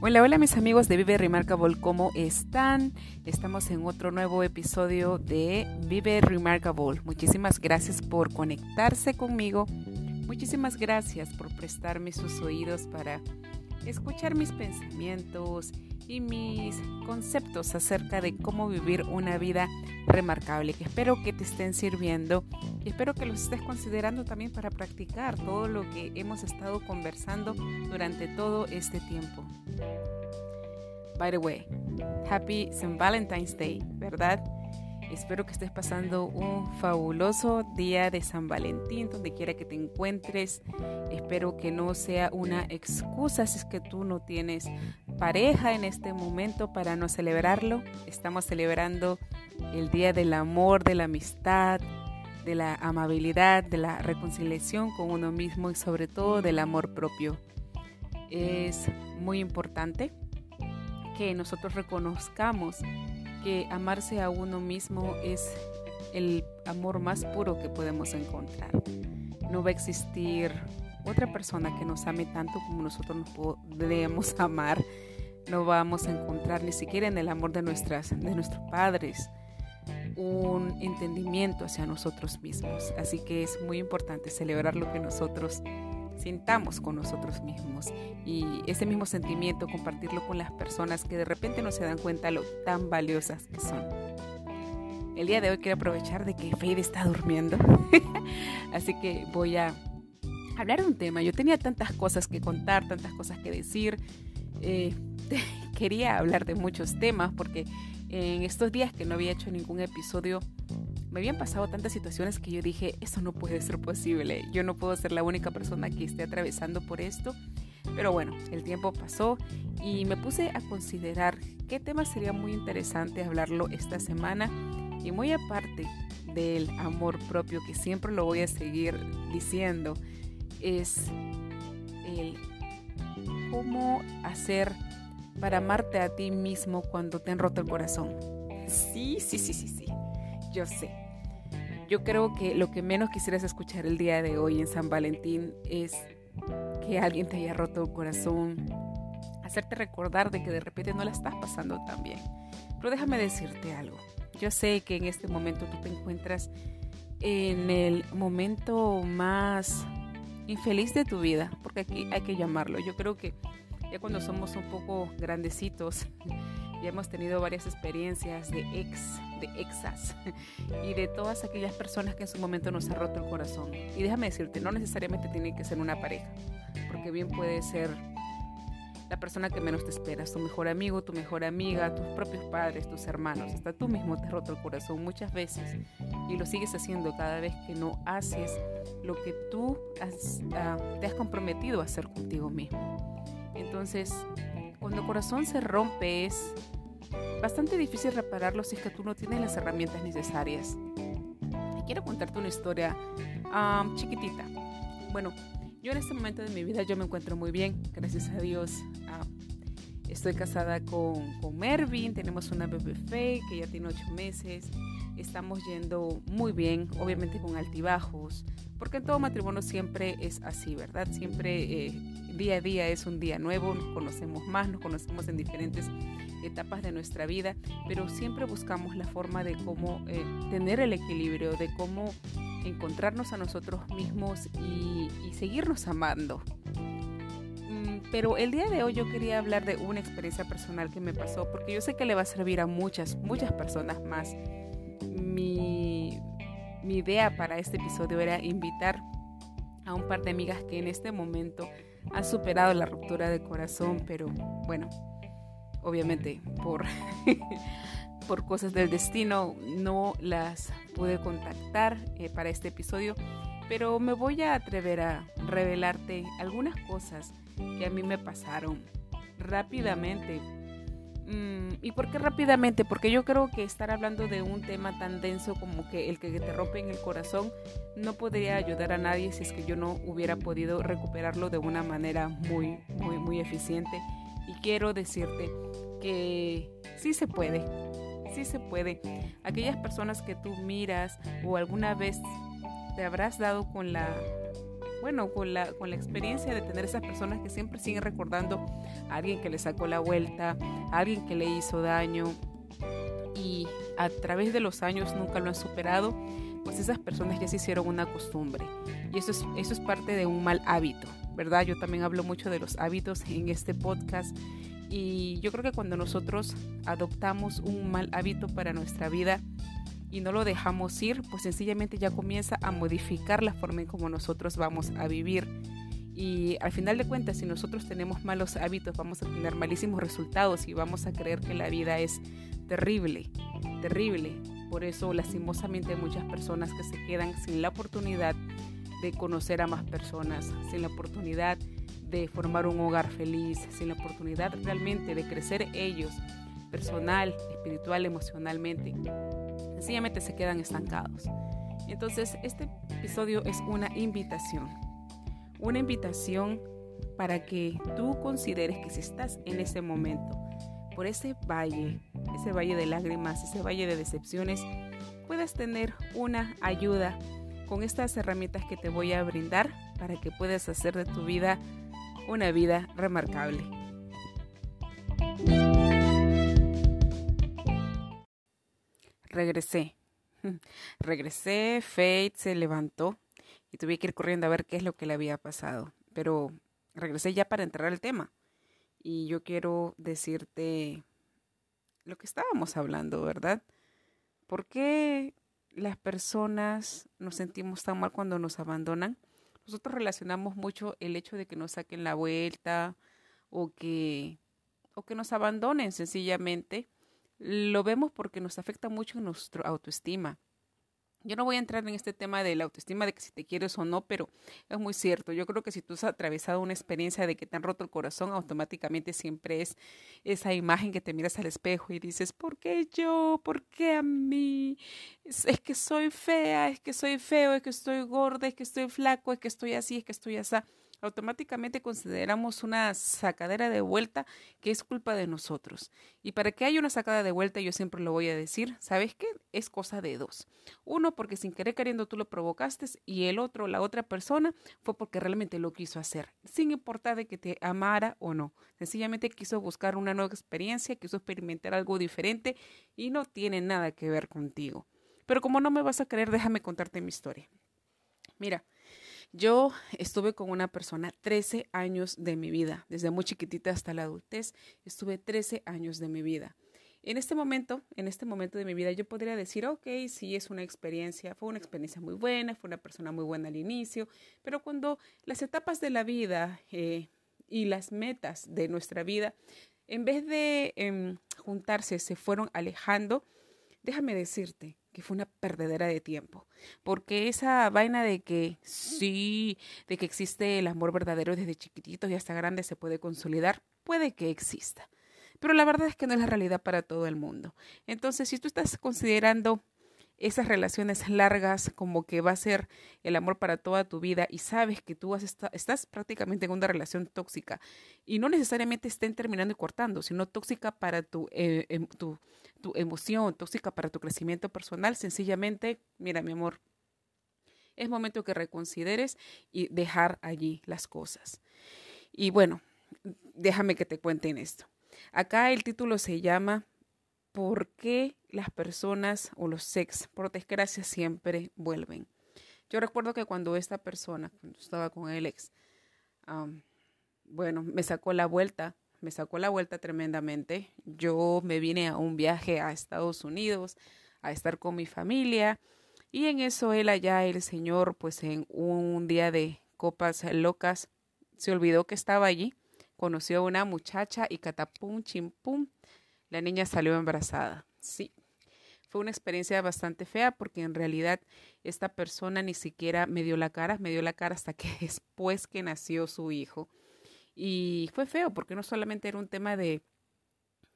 Hola, hola mis amigos de Vive Remarkable, ¿cómo están? Estamos en otro nuevo episodio de Vive Remarkable. Muchísimas gracias por conectarse conmigo. Muchísimas gracias por prestarme sus oídos para escuchar mis pensamientos y mis conceptos acerca de cómo vivir una vida remarcable, espero que te estén sirviendo y espero que los estés considerando también para practicar todo lo que hemos estado conversando durante todo este tiempo. By the way, Happy St. Valentine's Day, ¿verdad? Espero que estés pasando un fabuloso día de San Valentín, donde quiera que te encuentres. Espero que no sea una excusa si es que tú no tienes pareja en este momento para no celebrarlo. Estamos celebrando el Día del Amor, de la Amistad, de la amabilidad, de la reconciliación con uno mismo y sobre todo del amor propio. Es muy importante que nosotros reconozcamos que amarse a uno mismo es el amor más puro que podemos encontrar. No va a existir otra persona que nos ame tanto como nosotros nos podemos amar. No vamos a encontrar ni siquiera en el amor de, nuestras, de nuestros padres un entendimiento hacia nosotros mismos. Así que es muy importante celebrar lo que nosotros sintamos con nosotros mismos y ese mismo sentimiento compartirlo con las personas que de repente no se dan cuenta lo tan valiosas que son. El día de hoy quiero aprovechar de que Fade está durmiendo, así que voy a hablar de un tema. Yo tenía tantas cosas que contar, tantas cosas que decir. Eh, quería hablar de muchos temas porque en estos días que no había hecho ningún episodio me habían pasado tantas situaciones que yo dije, eso no puede ser posible, yo no puedo ser la única persona que esté atravesando por esto. Pero bueno, el tiempo pasó y me puse a considerar qué tema sería muy interesante hablarlo esta semana y muy aparte del amor propio que siempre lo voy a seguir diciendo, es el cómo hacer para amarte a ti mismo cuando te han roto el corazón. Sí, sí, sí, sí, sí yo sé. Yo creo que lo que menos quisieras escuchar el día de hoy en San Valentín es que alguien te haya roto el corazón, hacerte recordar de que de repente no la estás pasando tan bien. Pero déjame decirte algo. Yo sé que en este momento tú te encuentras en el momento más infeliz de tu vida, porque aquí hay que llamarlo. Yo creo que ya cuando somos un poco grandecitos, ya hemos tenido varias experiencias de ex, de exas y de todas aquellas personas que en su momento nos ha roto el corazón. Y déjame decirte, no necesariamente tiene que ser una pareja, porque bien puede ser la persona que menos te esperas, tu mejor amigo, tu mejor amiga, tus propios padres, tus hermanos, hasta tú mismo te has roto el corazón muchas veces y lo sigues haciendo cada vez que no haces lo que tú ah, te has comprometido a hacer contigo mismo. Entonces, cuando el corazón se rompe es bastante difícil repararlo si es que tú no tienes las herramientas necesarias. Y quiero contarte una historia chiquitita. Bueno, yo en este momento de mi vida yo me encuentro muy bien, gracias a Dios. Estoy casada con, con Mervin, tenemos una bebé fe que ya tiene ocho meses, estamos yendo muy bien, obviamente con altibajos, porque en todo matrimonio siempre es así, ¿verdad? Siempre eh, día a día es un día nuevo, nos conocemos más, nos conocemos en diferentes etapas de nuestra vida, pero siempre buscamos la forma de cómo eh, tener el equilibrio, de cómo encontrarnos a nosotros mismos y, y seguirnos amando. Pero el día de hoy yo quería hablar de una experiencia personal que me pasó, porque yo sé que le va a servir a muchas, muchas personas más. Mi, mi idea para este episodio era invitar a un par de amigas que en este momento han superado la ruptura de corazón, pero bueno, obviamente por, por cosas del destino no las pude contactar eh, para este episodio, pero me voy a atrever a revelarte algunas cosas que a mí me pasaron rápidamente Mm, ¿Y por qué rápidamente? Porque yo creo que estar hablando de un tema tan denso como que el que te rompe en el corazón no podría ayudar a nadie si es que yo no hubiera podido recuperarlo de una manera muy, muy, muy eficiente. Y quiero decirte que sí se puede, sí se puede. Aquellas personas que tú miras o alguna vez te habrás dado con la bueno, con la, con la experiencia de tener esas personas que siempre siguen recordando a alguien que le sacó la vuelta, a alguien que le hizo daño y a través de los años nunca lo han superado, pues esas personas ya se hicieron una costumbre. Y eso es, eso es parte de un mal hábito, ¿verdad? Yo también hablo mucho de los hábitos en este podcast. Y yo creo que cuando nosotros adoptamos un mal hábito para nuestra vida, y no lo dejamos ir, pues sencillamente ya comienza a modificar la forma en cómo nosotros vamos a vivir. Y al final de cuentas, si nosotros tenemos malos hábitos, vamos a tener malísimos resultados y vamos a creer que la vida es terrible, terrible. Por eso, lastimosamente, hay muchas personas que se quedan sin la oportunidad de conocer a más personas, sin la oportunidad de formar un hogar feliz, sin la oportunidad realmente de crecer ellos personal, espiritual, emocionalmente sencillamente se quedan estancados. Entonces, este episodio es una invitación, una invitación para que tú consideres que si estás en ese momento, por ese valle, ese valle de lágrimas, ese valle de decepciones, puedas tener una ayuda con estas herramientas que te voy a brindar para que puedas hacer de tu vida una vida remarcable. Regresé. regresé, Faith se levantó y tuve que ir corriendo a ver qué es lo que le había pasado. Pero regresé ya para entrar al tema. Y yo quiero decirte lo que estábamos hablando, ¿verdad? ¿Por qué las personas nos sentimos tan mal cuando nos abandonan? Nosotros relacionamos mucho el hecho de que nos saquen la vuelta o que, o que nos abandonen sencillamente lo vemos porque nos afecta mucho nuestra autoestima. Yo no voy a entrar en este tema de la autoestima, de que si te quieres o no, pero es muy cierto. Yo creo que si tú has atravesado una experiencia de que te han roto el corazón, automáticamente siempre es esa imagen que te miras al espejo y dices, ¿por qué yo? ¿Por qué a mí? Es, es que soy fea, es que soy feo, es que estoy gorda, es que estoy flaco, es que estoy así, es que estoy así automáticamente consideramos una sacadera de vuelta que es culpa de nosotros. Y para que haya una sacada de vuelta, yo siempre lo voy a decir, ¿sabes qué? Es cosa de dos. Uno, porque sin querer queriendo tú lo provocaste y el otro, la otra persona, fue porque realmente lo quiso hacer, sin importar de que te amara o no. Sencillamente quiso buscar una nueva experiencia, quiso experimentar algo diferente y no tiene nada que ver contigo. Pero como no me vas a creer, déjame contarte mi historia. Mira, yo estuve con una persona 13 años de mi vida, desde muy chiquitita hasta la adultez, estuve 13 años de mi vida. En este momento, en este momento de mi vida, yo podría decir, ok, sí, es una experiencia, fue una experiencia muy buena, fue una persona muy buena al inicio, pero cuando las etapas de la vida eh, y las metas de nuestra vida, en vez de em, juntarse, se fueron alejando, déjame decirte que fue una perdedera de tiempo, porque esa vaina de que sí, de que existe el amor verdadero desde chiquititos y hasta grande se puede consolidar, puede que exista, pero la verdad es que no es la realidad para todo el mundo. Entonces, si tú estás considerando esas relaciones largas como que va a ser el amor para toda tu vida y sabes que tú estás prácticamente en una relación tóxica y no necesariamente estén terminando y cortando, sino tóxica para tu, eh, em, tu, tu emoción, tóxica para tu crecimiento personal, sencillamente, mira mi amor, es momento que reconsideres y dejar allí las cosas. Y bueno, déjame que te cuente en esto. Acá el título se llama ¿Por qué las personas o los sex, por desgracia, siempre vuelven. Yo recuerdo que cuando esta persona, cuando estaba con el ex, bueno, me sacó la vuelta, me sacó la vuelta tremendamente. Yo me vine a un viaje a Estados Unidos a estar con mi familia y en eso él allá, el señor, pues en un día de copas locas, se olvidó que estaba allí, conoció a una muchacha y catapum, chimpum, la niña salió embarazada. Sí, fue una experiencia bastante fea porque en realidad esta persona ni siquiera me dio la cara, me dio la cara hasta que después que nació su hijo. Y fue feo porque no solamente era un tema de,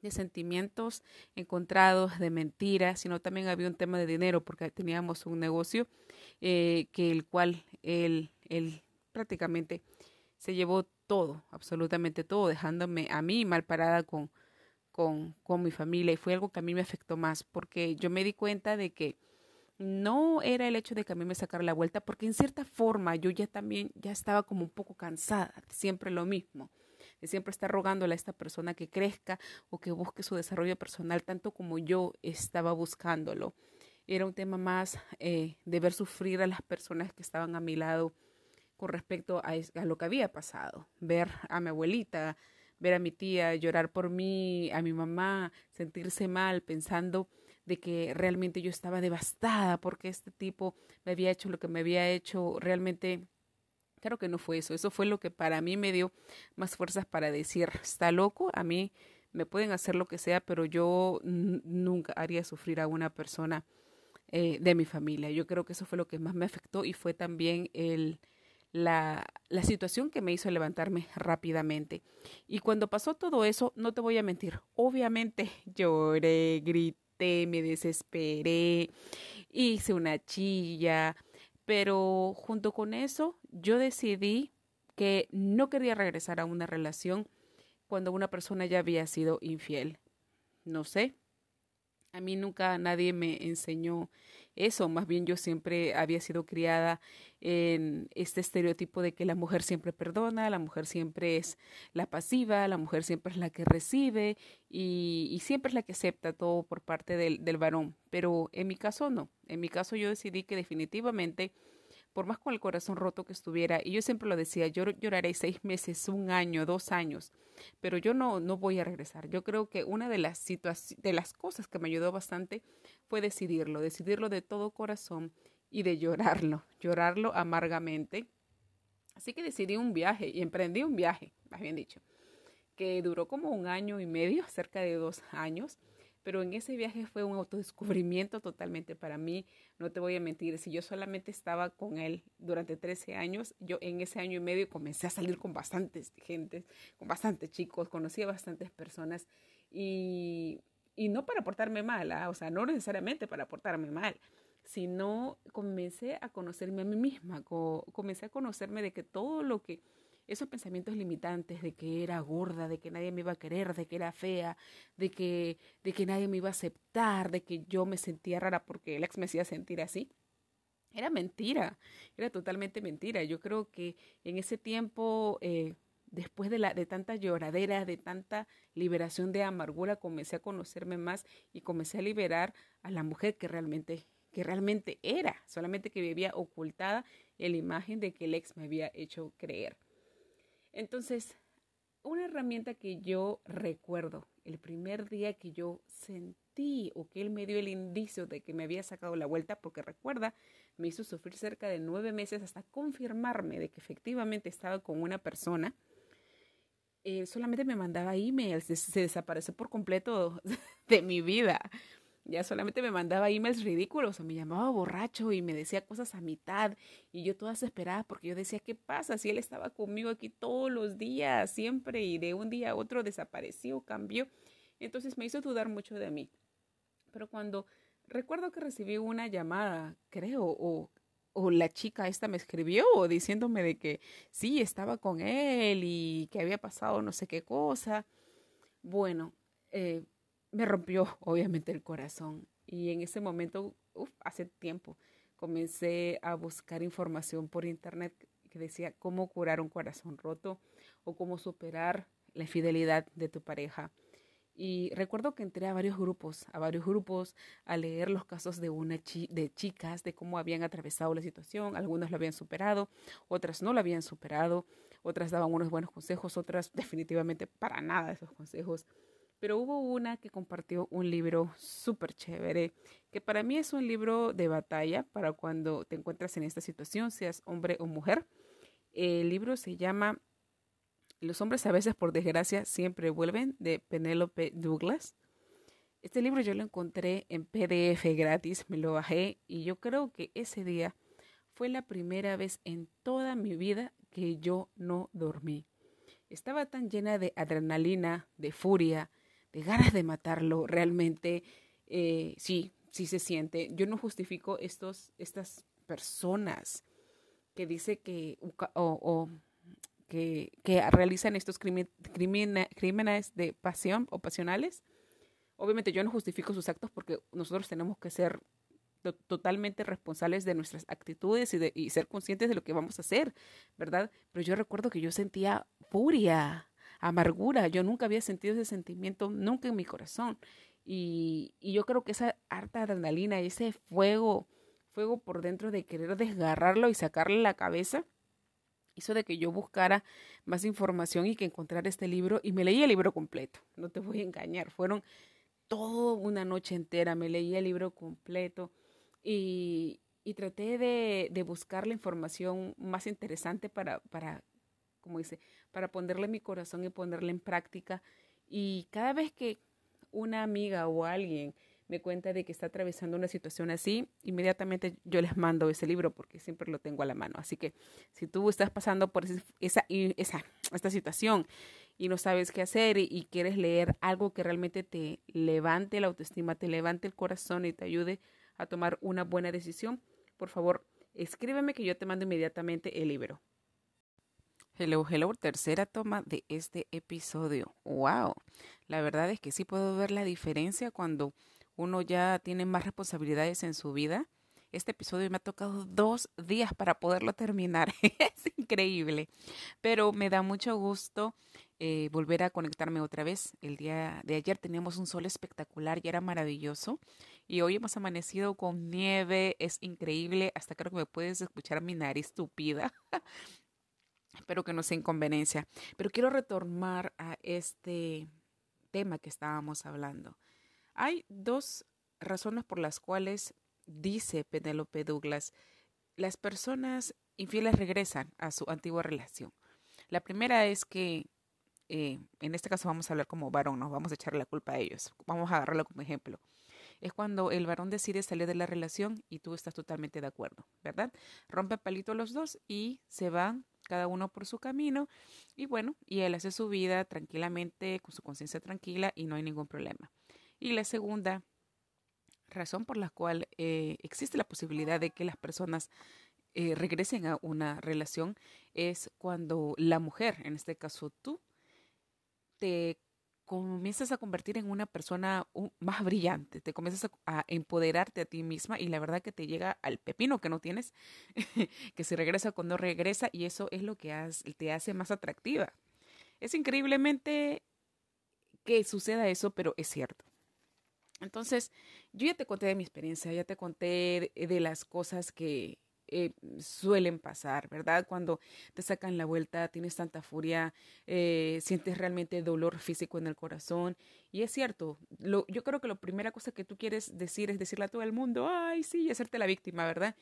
de sentimientos encontrados, de mentiras, sino también había un tema de dinero porque teníamos un negocio eh, que el cual él, él prácticamente se llevó todo, absolutamente todo, dejándome a mí mal parada con, con, con mi familia y fue algo que a mí me afectó más porque yo me di cuenta de que no era el hecho de que a mí me sacara la vuelta, porque en cierta forma yo ya también ya estaba como un poco cansada siempre lo mismo, de siempre estar rogándole a esta persona que crezca o que busque su desarrollo personal tanto como yo estaba buscándolo. Era un tema más eh, de ver sufrir a las personas que estaban a mi lado con respecto a, a lo que había pasado, ver a mi abuelita, ver a mi tía llorar por mí, a mi mamá sentirse mal pensando de que realmente yo estaba devastada porque este tipo me había hecho lo que me había hecho, realmente claro que no fue eso, eso fue lo que para mí me dio más fuerzas para decir, está loco, a mí me pueden hacer lo que sea, pero yo nunca haría sufrir a una persona eh, de mi familia. Yo creo que eso fue lo que más me afectó y fue también el, la, la situación que me hizo levantarme rápidamente. Y cuando pasó todo eso, no te voy a mentir, obviamente lloré, grité me desesperé, hice una chilla, pero junto con eso yo decidí que no quería regresar a una relación cuando una persona ya había sido infiel. No sé, a mí nunca nadie me enseñó eso, más bien yo siempre había sido criada en este estereotipo de que la mujer siempre perdona, la mujer siempre es la pasiva, la mujer siempre es la que recibe y, y siempre es la que acepta todo por parte del, del varón. Pero en mi caso no, en mi caso yo decidí que definitivamente por más con el corazón roto que estuviera, y yo siempre lo decía, yo lloraré seis meses, un año, dos años, pero yo no, no voy a regresar. Yo creo que una de las, de las cosas que me ayudó bastante fue decidirlo, decidirlo de todo corazón y de llorarlo, llorarlo amargamente. Así que decidí un viaje y emprendí un viaje, más bien dicho, que duró como un año y medio, cerca de dos años pero en ese viaje fue un autodescubrimiento totalmente para mí. No te voy a mentir, si yo solamente estaba con él durante 13 años, yo en ese año y medio comencé a salir con bastantes gente, con bastantes chicos, conocí a bastantes personas y, y no para portarme mal, ¿ah? o sea, no necesariamente para portarme mal, sino comencé a conocerme a mí misma, comencé a conocerme de que todo lo que esos pensamientos limitantes de que era gorda, de que nadie me iba a querer, de que era fea, de que, de que nadie me iba a aceptar, de que yo me sentía rara porque el ex me hacía sentir así. Era mentira, era totalmente mentira. Yo creo que en ese tiempo, eh, después de, la, de tanta lloradera, de tanta liberación de amargura, comencé a conocerme más y comencé a liberar a la mujer que realmente que realmente era, solamente que vivía ocultada en la imagen de que el ex me había hecho creer. Entonces, una herramienta que yo recuerdo, el primer día que yo sentí o que él me dio el indicio de que me había sacado la vuelta, porque recuerda, me hizo sufrir cerca de nueve meses hasta confirmarme de que efectivamente estaba con una persona. Él solamente me mandaba emails, se desapareció por completo de mi vida ya solamente me mandaba emails ridículos o me llamaba borracho y me decía cosas a mitad y yo toda desesperada porque yo decía, ¿qué pasa? Si él estaba conmigo aquí todos los días, siempre y de un día a otro desapareció, cambió. Entonces me hizo dudar mucho de mí. Pero cuando recuerdo que recibí una llamada, creo, o, o la chica esta me escribió diciéndome de que sí, estaba con él y que había pasado no sé qué cosa. Bueno, eh, me rompió obviamente el corazón. Y en ese momento, hace tiempo, comencé a buscar información por internet que decía cómo curar un corazón roto o cómo superar la infidelidad de tu pareja. Y recuerdo que entré a varios grupos, a varios grupos, a leer los casos de una de chicas, de cómo habían atravesado la situación. Algunas lo habían superado, otras no lo habían superado, otras daban unos buenos consejos, otras definitivamente para nada esos consejos pero hubo una que compartió un libro súper chévere, que para mí es un libro de batalla para cuando te encuentras en esta situación, seas hombre o mujer. El libro se llama Los hombres a veces, por desgracia, siempre vuelven, de Penélope Douglas. Este libro yo lo encontré en PDF gratis, me lo bajé y yo creo que ese día fue la primera vez en toda mi vida que yo no dormí. Estaba tan llena de adrenalina, de furia, de ganas de matarlo, realmente eh, sí, sí se siente. Yo no justifico estos, estas personas que dice que o, que, que, realizan estos crímenes de pasión o pasionales. Obviamente yo no justifico sus actos porque nosotros tenemos que ser totalmente responsables de nuestras actitudes y, de, y ser conscientes de lo que vamos a hacer, ¿verdad? Pero yo recuerdo que yo sentía furia, amargura, yo nunca había sentido ese sentimiento, nunca en mi corazón. Y, y yo creo que esa harta adrenalina, ese fuego, fuego por dentro de querer desgarrarlo y sacarle la cabeza, hizo de que yo buscara más información y que encontrara este libro. Y me leí el libro completo, no te voy a engañar, fueron toda una noche entera, me leí el libro completo y, y traté de, de, buscar la información más interesante para, para, como dice, para ponerle mi corazón y ponerle en práctica. Y cada vez que una amiga o alguien me cuenta de que está atravesando una situación así, inmediatamente yo les mando ese libro porque siempre lo tengo a la mano. Así que si tú estás pasando por esa, esta situación y no sabes qué hacer y, quieres leer algo que realmente te levante la autoestima, te levante el corazón y te ayude a tomar una buena decisión, por favor, escríbeme que yo te mando inmediatamente el libro. Hello, hello, tercera toma de este episodio. Wow, la verdad es que sí puedo ver la diferencia cuando uno ya tiene más responsabilidades en su vida. Este episodio me ha tocado dos días para poderlo terminar. es increíble. Pero me da mucho gusto eh, volver a conectarme otra vez. El día de ayer teníamos un sol espectacular y era maravilloso. Y hoy hemos amanecido con nieve. Es increíble. Hasta creo que me puedes escuchar mi nariz estúpida. Espero que no sea inconveniencia. Pero quiero retornar a este tema que estábamos hablando. Hay dos razones por las cuales, dice Penélope Douglas, las personas infieles regresan a su antigua relación. La primera es que, eh, en este caso vamos a hablar como varón, nos vamos a echar la culpa a ellos. Vamos a agarrarlo como ejemplo. Es cuando el varón decide salir de la relación y tú estás totalmente de acuerdo, ¿verdad? Rompe palito los dos y se van cada uno por su camino y bueno, y él hace su vida tranquilamente, con su conciencia tranquila y no hay ningún problema. Y la segunda razón por la cual eh, existe la posibilidad de que las personas eh, regresen a una relación es cuando la mujer, en este caso tú, te comienzas a convertir en una persona más brillante, te comienzas a, empoderarte a ti misma y la verdad que te llega al pepino que no tienes, que se regresa cuando regresa y eso es lo que te hace más atractiva. Es increíblemente que suceda eso, pero es cierto. Entonces, yo ya te conté de mi experiencia, ya te conté de, las cosas que eh, suelen pasar, ¿verdad? Cuando te sacan la vuelta, tienes tanta furia, eh, sientes realmente dolor físico en el corazón. Y es cierto, lo, yo creo que la primera cosa que tú quieres decir es decirle a todo el mundo, ay, sí, y hacerte la víctima, ¿verdad?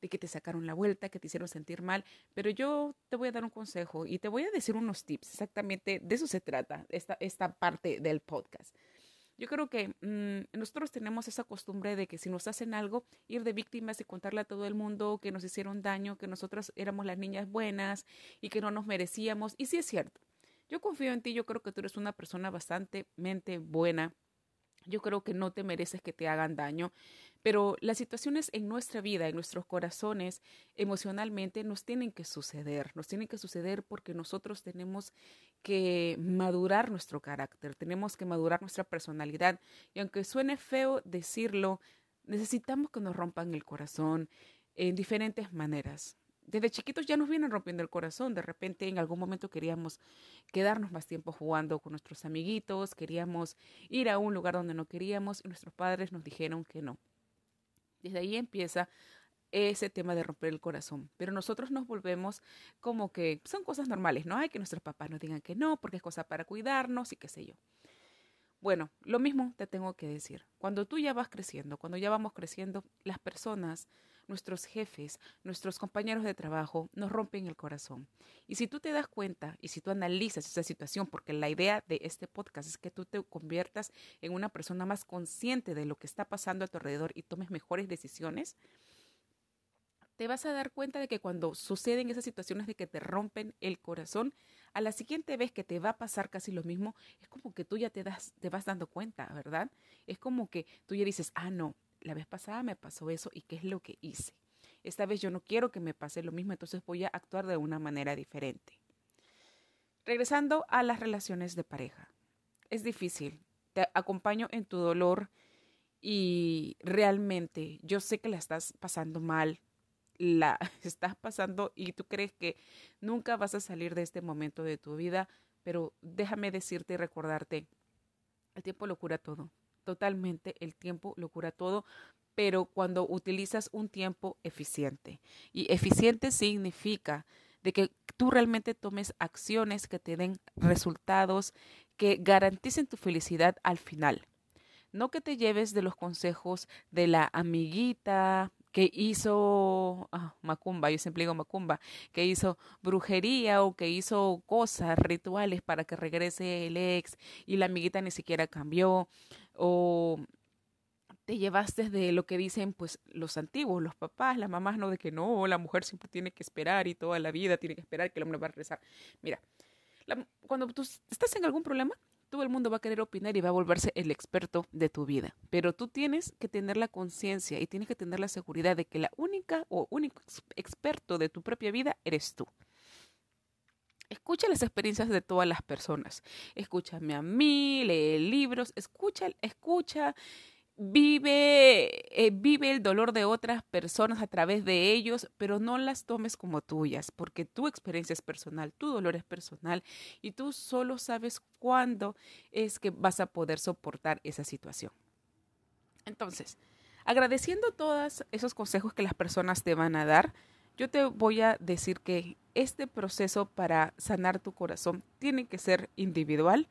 De que te sacaron la vuelta, que te hicieron sentir mal. Pero yo te voy a dar un consejo y te voy a decir unos tips, exactamente de eso se trata, esta, esta parte del podcast. Yo creo que mm, nosotros tenemos esa costumbre de que si nos hacen algo, ir de víctimas y contarle a todo el mundo que nos hicieron daño, que nosotros éramos las niñas buenas y que no nos merecíamos. Y sí es cierto. Yo confío en ti, yo creo que tú eres una persona bastante buena, yo creo que no te mereces que te hagan daño, pero las situaciones en nuestra vida, en nuestros corazones, emocionalmente, nos tienen que suceder, nos tienen que suceder porque nosotros tenemos que madurar nuestro carácter, tenemos que madurar nuestra personalidad. Y aunque suene feo decirlo, necesitamos que nos rompan el corazón en diferentes maneras desde chiquitos ya nos vienen rompiendo el corazón. De repente en algún momento queríamos quedarnos más tiempo jugando con nuestros amiguitos, queríamos ir a un lugar donde no queríamos y nuestros padres nos dijeron que no. Desde ahí empieza ese tema de romper el corazón. Pero nosotros nos volvemos como que son cosas normales, ¿no? Hay que nuestros papás nos digan que no, porque es cosa para cuidarnos y qué sé yo. Bueno, lo mismo te tengo que decir. Cuando tú ya vas creciendo, cuando ya vamos creciendo, las personas nuestros jefes, nuestros compañeros de trabajo nos rompen el corazón. Y si tú te das cuenta y si tú analizas esa situación, porque la idea de este podcast es que tú te conviertas en una persona más consciente de lo que está pasando a tu alrededor y tomes mejores decisiones, te vas a dar cuenta de que cuando suceden esas situaciones de que te rompen el corazón, a la siguiente vez que te va a pasar casi lo mismo, es como que tú ya te, das, te vas dando cuenta, ¿verdad? Es como que tú ya dices, ah, no, la vez pasada me pasó eso y qué es lo que hice. Esta vez yo no quiero que me pase lo mismo, entonces voy a actuar de una manera diferente. Regresando a las relaciones de pareja. Es difícil. Te acompaño en tu dolor y realmente yo sé que la estás pasando mal, la estás pasando y tú crees que nunca vas a salir de este momento de tu vida, pero déjame decirte y recordarte, el tiempo lo cura todo, totalmente el tiempo lo cura todo, pero cuando utilizas un tiempo eficiente. Y eficiente significa de que tú realmente tomes acciones que te den resultados que garanticen tu felicidad al final. No que te lleves de los consejos de la amiguita que hizo ah, macumba, yo siempre digo macumba, que hizo brujería o que hizo cosas, rituales para que regrese el ex y la amiguita ni siquiera cambió, o te llevaste de lo que dicen pues los antiguos, los papás, las mamás, no de que no, la mujer siempre tiene que esperar y toda la vida tiene que esperar que el hombre va a regresar. Mira, cuando tú estás en algún problema, todo el mundo va a querer opinar y va a volverse el experto de tu vida. Pero tú tienes que tener la conciencia y tienes que tener la seguridad de que la única o único experto de tu propia vida eres tú. Escucha las experiencias de todas las personas. Escúchame a mí, lee libros, escucha, escucha vive, eh, vive el dolor de otras personas a través de ellos, pero no las tomes como tuyas, porque tu experiencia es personal, tu dolor es personal y tú solo sabes cuándo es que vas a poder soportar esa situación. Entonces, agradeciendo todos esos consejos que las personas te van a dar, yo te voy a decir que este proceso para sanar tu corazón tiene que ser individual,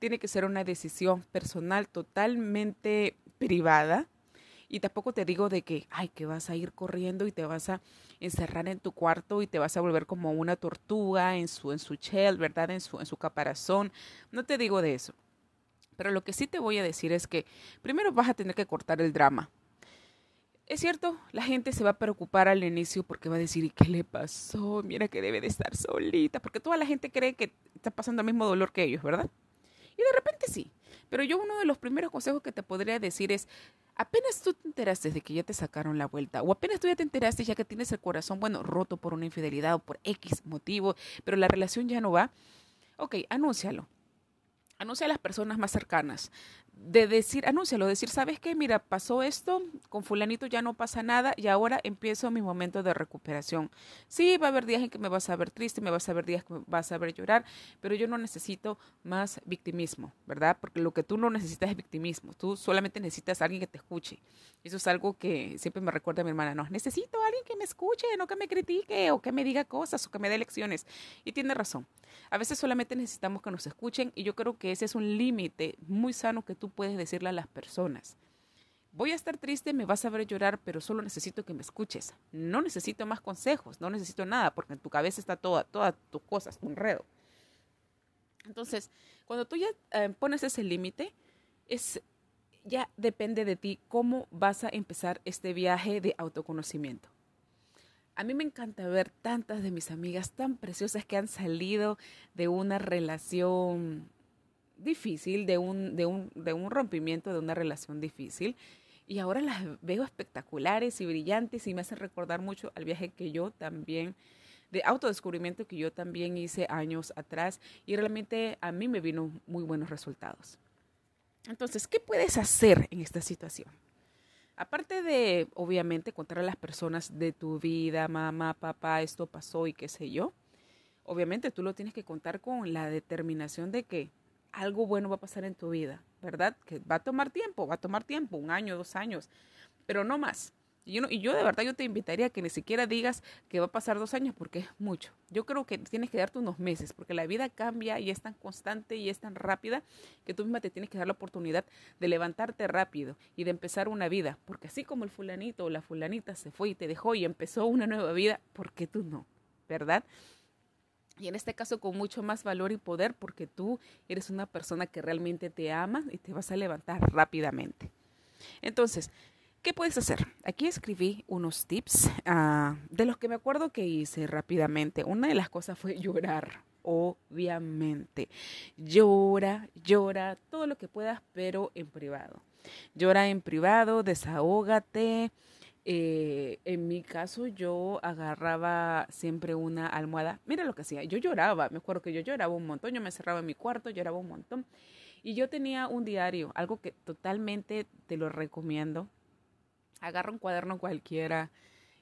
tiene que ser una decisión personal totalmente privada. Y tampoco te digo de que, ay, que vas a ir corriendo y te vas a encerrar en tu cuarto y te vas a volver como una tortuga en su, en su shell, ¿verdad? En su, en su caparazón. No te digo de eso. Pero lo que sí te voy a decir es que primero vas a tener que cortar el drama. Es cierto, la gente se va a preocupar al inicio porque va a decir, ¿y qué le pasó? Mira que debe de estar solita, porque toda la gente cree que está pasando el mismo dolor que ellos, ¿verdad? Y de repente sí. Pero yo uno de los primeros consejos que te podría decir es, apenas tú te enteraste de que ya te sacaron la vuelta, o apenas tú ya te enteraste ya que tienes el corazón, bueno, roto por una infidelidad o por X motivo, pero la relación ya no va, ok, anúncialo. Anuncia a las personas más cercanas de decir, anúncialo, decir, ¿sabes qué? Mira, pasó esto, con fulanito ya no pasa nada y ahora empiezo mi momento de recuperación. Sí, va a haber días en que me vas a ver triste, me vas a ver días que me vas a ver llorar, pero yo no necesito más victimismo, ¿verdad? Porque lo que tú no necesitas es victimismo, tú solamente necesitas a alguien que te escuche. Eso es algo que siempre me recuerda a mi hermana, no, necesito a alguien que me escuche, no que me critique o que me diga cosas o que me dé lecciones. Y tiene razón. A veces solamente necesitamos que nos escuchen y yo creo que ese es un límite muy sano que tú puedes decirle a las personas. Voy a estar triste, me vas a ver llorar, pero solo necesito que me escuches. No necesito más consejos, no necesito nada, porque en tu cabeza está toda, todas tus cosas, tu enredo. Entonces, cuando tú ya eh, pones ese límite, es ya depende de ti cómo vas a empezar este viaje de autoconocimiento. A mí me encanta ver tantas de mis amigas tan preciosas que han salido de una relación difícil, de un, de un, de un rompimiento de una relación difícil. Y ahora las veo espectaculares y brillantes y me hacen recordar mucho al viaje que yo también, de autodescubrimiento que yo también hice años atrás y realmente a mí me vino muy buenos resultados. Entonces, ¿qué puedes hacer en esta situación? Aparte de, obviamente, contar a las personas de tu vida, mamá, papá, esto pasó y qué sé yo, obviamente tú lo tienes que contar con la determinación de que algo bueno va a pasar en tu vida, ¿verdad? Que va a tomar tiempo, va a tomar tiempo, un año, dos años, pero no más. Y yo, y de verdad yo te invitaría a que ni siquiera digas que va a pasar dos años porque es mucho. Yo creo que tienes que darte unos meses porque la vida cambia y es tan constante y es tan rápida que tú misma te tienes que dar la oportunidad de levantarte rápido y de empezar una vida. Porque así como el fulanito o la fulanita se fue y te dejó y empezó una nueva vida, ¿por qué tú no? ¿Verdad? Y en este caso con mucho más valor y poder porque tú eres una persona que realmente te ama y te vas a levantar rápidamente. Entonces, ¿qué puedes hacer? Aquí escribí unos tips ah, de los que me acuerdo que hice rápidamente. Una de las cosas fue llorar, obviamente. Llora, llora, todo lo que puedas, pero en privado. Llora en privado, desahógate. Eh, en mi caso yo agarraba siempre una almohada. Mira lo que hacía, yo lloraba, me acuerdo que yo lloraba un montón, yo me cerraba en mi cuarto, lloraba un montón. Y yo tenía un diario, algo que totalmente te lo recomiendo. Agarra un cuaderno cualquiera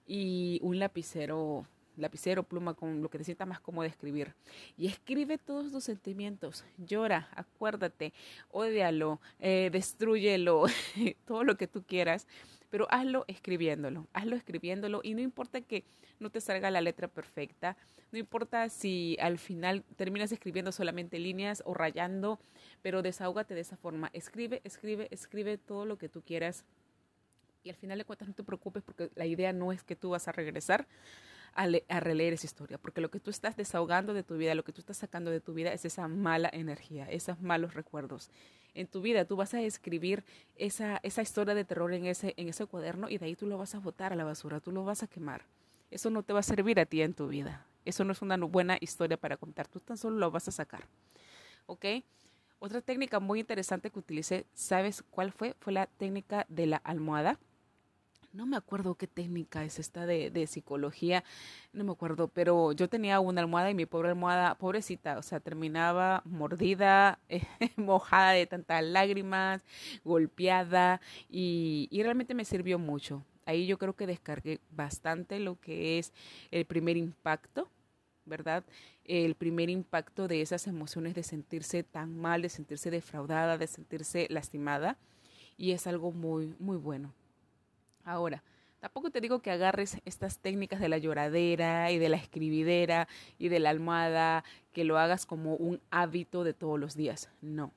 y un lapicero lapicero, pluma, con lo que te sienta más cómodo de escribir. Y escribe todos tus sentimientos. Llora, acuérdate, ódialo, eh, destruyelo, todo lo que tú quieras. Pero hazlo escribiéndolo, hazlo escribiéndolo y no importa que no te salga la letra perfecta, no importa si al final terminas escribiendo solamente líneas o rayando, pero desahógate de esa forma. Escribe, escribe, escribe todo lo que tú quieras. Y al final de cuentas no te preocupes porque la idea no es que tú vas a regresar a, releer esa historia, porque lo que tú estás desahogando de tu vida, lo que tú estás sacando de tu vida es esa mala energía, esos malos recuerdos. En tu vida tú vas a escribir esa, esa historia de terror en ese, en ese cuaderno y de ahí tú lo vas a botar a la basura, tú lo vas a quemar. Eso no te va a servir a ti en tu vida. Eso no es una buena historia para contar, tú tan solo lo vas a sacar. ¿Ok? Otra técnica muy interesante que utilicé, ¿sabes cuál fue? Fue la técnica de la almohada no me acuerdo qué técnica es esta de, de, psicología, no me acuerdo, pero yo tenía una almohada y mi pobre almohada, pobrecita, o sea, terminaba mordida, mojada de tantas lágrimas, golpeada y, y realmente me sirvió mucho. Ahí yo creo que descargué bastante lo que es el primer impacto, ¿verdad? El primer impacto de esas emociones de sentirse tan mal, de sentirse defraudada, de sentirse lastimada. Y es algo muy, muy bueno. Ahora, tampoco te digo que agarres estas técnicas de la lloradera y de la escribidera y de la almohada, que lo hagas como un hábito de todos los días. No.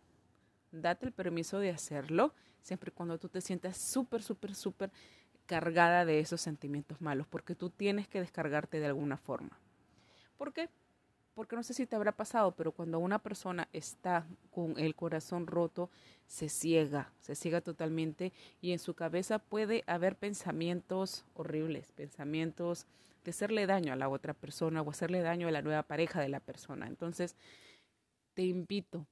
Date el permiso de hacerlo siempre y cuando tú te sientas súper, súper, súper cargada de esos sentimientos malos, porque tú tienes que descargarte de alguna forma. ¿Por qué? Porque no sé si te habrá pasado, pero cuando una persona está con el corazón roto, se ciega, se ciega totalmente y en su cabeza puede haber pensamientos horribles, pensamientos de hacerle daño a la otra persona o hacerle daño a la nueva pareja de la persona. Entonces, te invito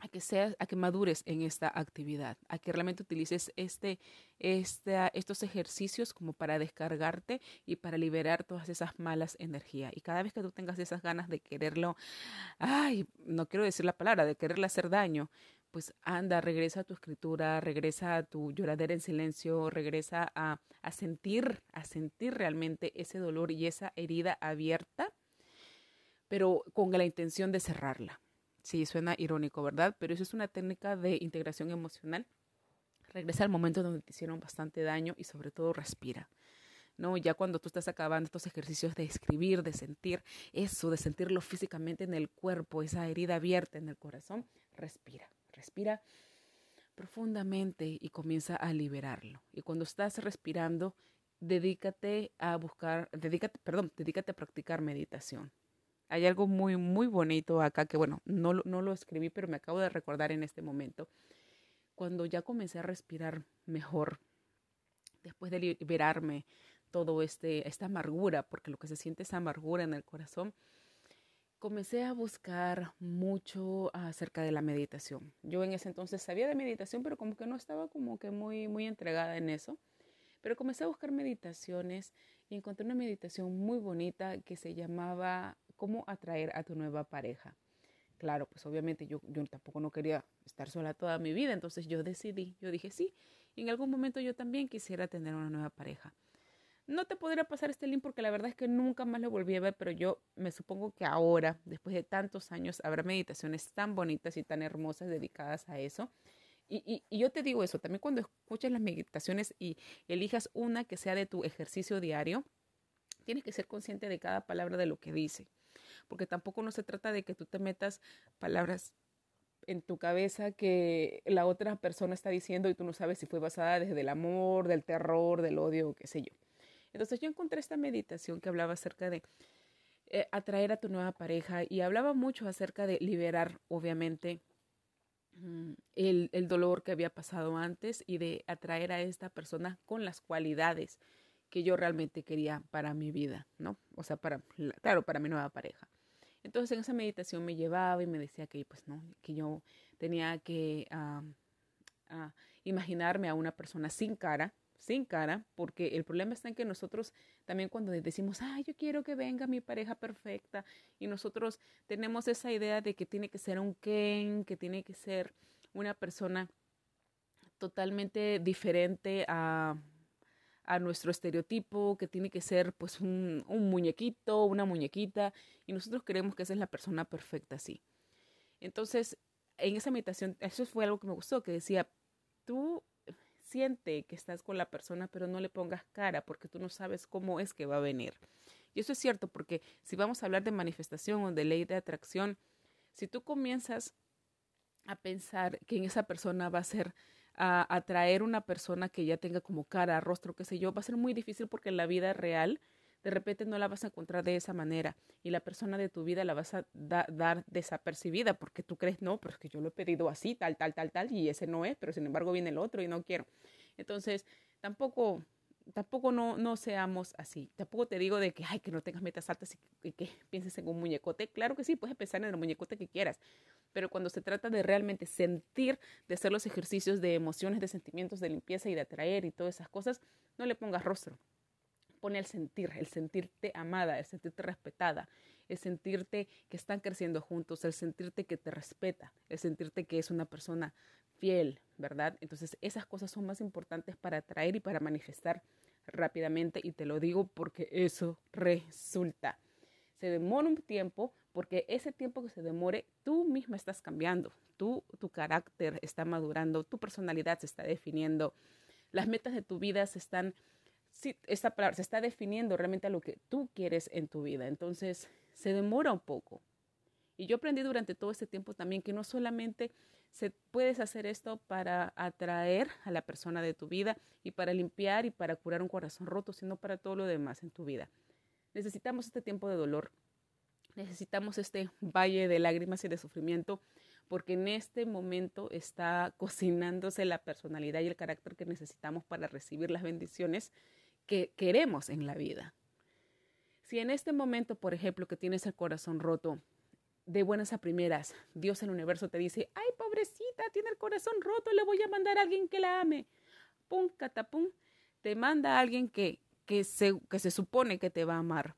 a que seas, a que madures en esta actividad, a que realmente utilices este, este, estos ejercicios como para descargarte y para liberar todas esas malas energías. Y cada vez que tú tengas esas ganas de quererlo, ay, no quiero decir la palabra, de quererle hacer daño, pues anda, regresa a tu escritura, regresa a tu lloradera en silencio, regresa a, a sentir, a sentir realmente ese dolor y esa herida abierta, pero con la intención de cerrarla Sí, suena irónico, ¿verdad? Pero eso es una técnica de integración emocional. Regresa al momento donde te hicieron bastante daño y sobre todo respira. ¿no? Ya cuando tú estás acabando estos ejercicios de escribir, de sentir eso, de sentirlo físicamente en el cuerpo, esa herida abierta en el corazón, respira, respira profundamente y comienza a liberarlo. Y cuando estás respirando, dedícate a buscar, dedícate, perdón, dedícate a practicar meditación. Hay algo muy, muy bonito acá que, bueno, no, no lo escribí, pero me acabo de recordar en este momento. Cuando ya comencé a respirar mejor, después de liberarme todo este, esta amargura, porque lo que se siente es amargura en el corazón, comencé a buscar mucho acerca de la meditación. Yo en ese entonces sabía de meditación, pero como que no estaba como que muy, muy entregada en eso. Pero comencé a buscar meditaciones y encontré una meditación muy bonita que se llamaba cómo atraer a tu nueva pareja. Claro, pues obviamente yo, tampoco no quería estar sola toda mi vida, entonces yo decidí, yo dije sí, en algún momento yo también quisiera tener una nueva pareja. No te podría pasar este link porque la verdad es que nunca más lo volví a ver, pero yo me supongo que ahora, después de tantos años, habrá meditaciones tan bonitas y tan hermosas dedicadas a eso. Y, y, y, yo te digo eso, también cuando escuches las meditaciones y elijas una que sea de tu ejercicio diario, tienes que ser consciente de cada palabra de lo que dice porque tampoco no se trata de que tú te metas palabras en tu cabeza que la otra persona está diciendo y tú no sabes si fue basada desde el amor, del terror, del odio, qué sé yo. Entonces yo encontré esta meditación que hablaba acerca de eh, atraer a tu nueva pareja y hablaba mucho acerca de liberar, obviamente, mm, el, el, dolor que había pasado antes y de atraer a esta persona con las cualidades que yo realmente quería para mi vida, ¿no? O sea, para, claro, para mi nueva pareja. Entonces en esa meditación me llevaba y me decía que pues no, que yo tenía que imaginarme a una persona sin cara, sin cara, porque el problema está en que nosotros también cuando decimos, ay, yo quiero que venga mi pareja perfecta, y nosotros tenemos esa idea de que tiene que ser un Ken, que tiene que ser una persona totalmente diferente a, a nuestro estereotipo, que tiene que ser pues un, muñequito, una muñequita, y nosotros creemos que esa es la persona perfecta así. Entonces, en esa meditación, eso fue algo que me gustó, que decía, tú siente que estás con la persona, pero no le pongas cara porque tú no sabes cómo es que va a venir. Y eso es cierto porque si vamos a hablar de manifestación o de ley de atracción, si tú comienzas a pensar que en esa persona va a ser a atraer una persona que ya tenga como cara, rostro, qué sé yo, va a ser muy difícil porque en la vida real de repente no la vas a encontrar de esa manera y la persona de tu vida la vas a dar desapercibida porque tú crees, no, pero es que yo lo he pedido así, tal, tal, tal, tal, y ese no es, pero sin embargo viene el otro y no quiero. Entonces, tampoco, tampoco no, no seamos así. Tampoco te digo de que, ay, que no tengas metas altas y, que pienses en un muñecote. Claro que sí, puedes pensar en el muñecote que quieras, pero cuando se trata de realmente sentir, de hacer los ejercicios de emociones, de sentimientos, de limpieza y de atraer y todas esas cosas, no le pongas rostro pone el sentir, el sentirte amada, el sentirte respetada, el sentirte que están creciendo juntos, el sentirte que te respeta, el sentirte que es una persona fiel, ¿verdad? Entonces esas cosas son más importantes para atraer y para manifestar rápidamente y te lo digo porque eso resulta. Se demora un tiempo porque ese tiempo que se demore, tú misma estás cambiando, tú, tu carácter está madurando, tu personalidad se está definiendo, las metas de tu vida se están esta palabra se está definiendo realmente a lo que tú quieres en tu vida. Entonces, se demora un poco. Y yo aprendí durante todo este tiempo también que no solamente se puedes hacer esto para atraer a la persona de tu vida y para limpiar y para curar un corazón roto, sino para todo lo demás en tu vida. Necesitamos este tiempo de dolor. Necesitamos este valle de lágrimas y de sufrimiento porque en este momento está cocinándose la personalidad y el carácter que necesitamos para recibir las bendiciones que queremos en la vida. Si en este momento, por ejemplo, que tienes el corazón roto, de buenas a primeras, Dios en el universo te dice, ay, pobrecita, tiene el corazón roto, le voy a mandar a alguien que la ame. Pum, catapum, te manda a alguien que, que, se, que se supone que te va a amar.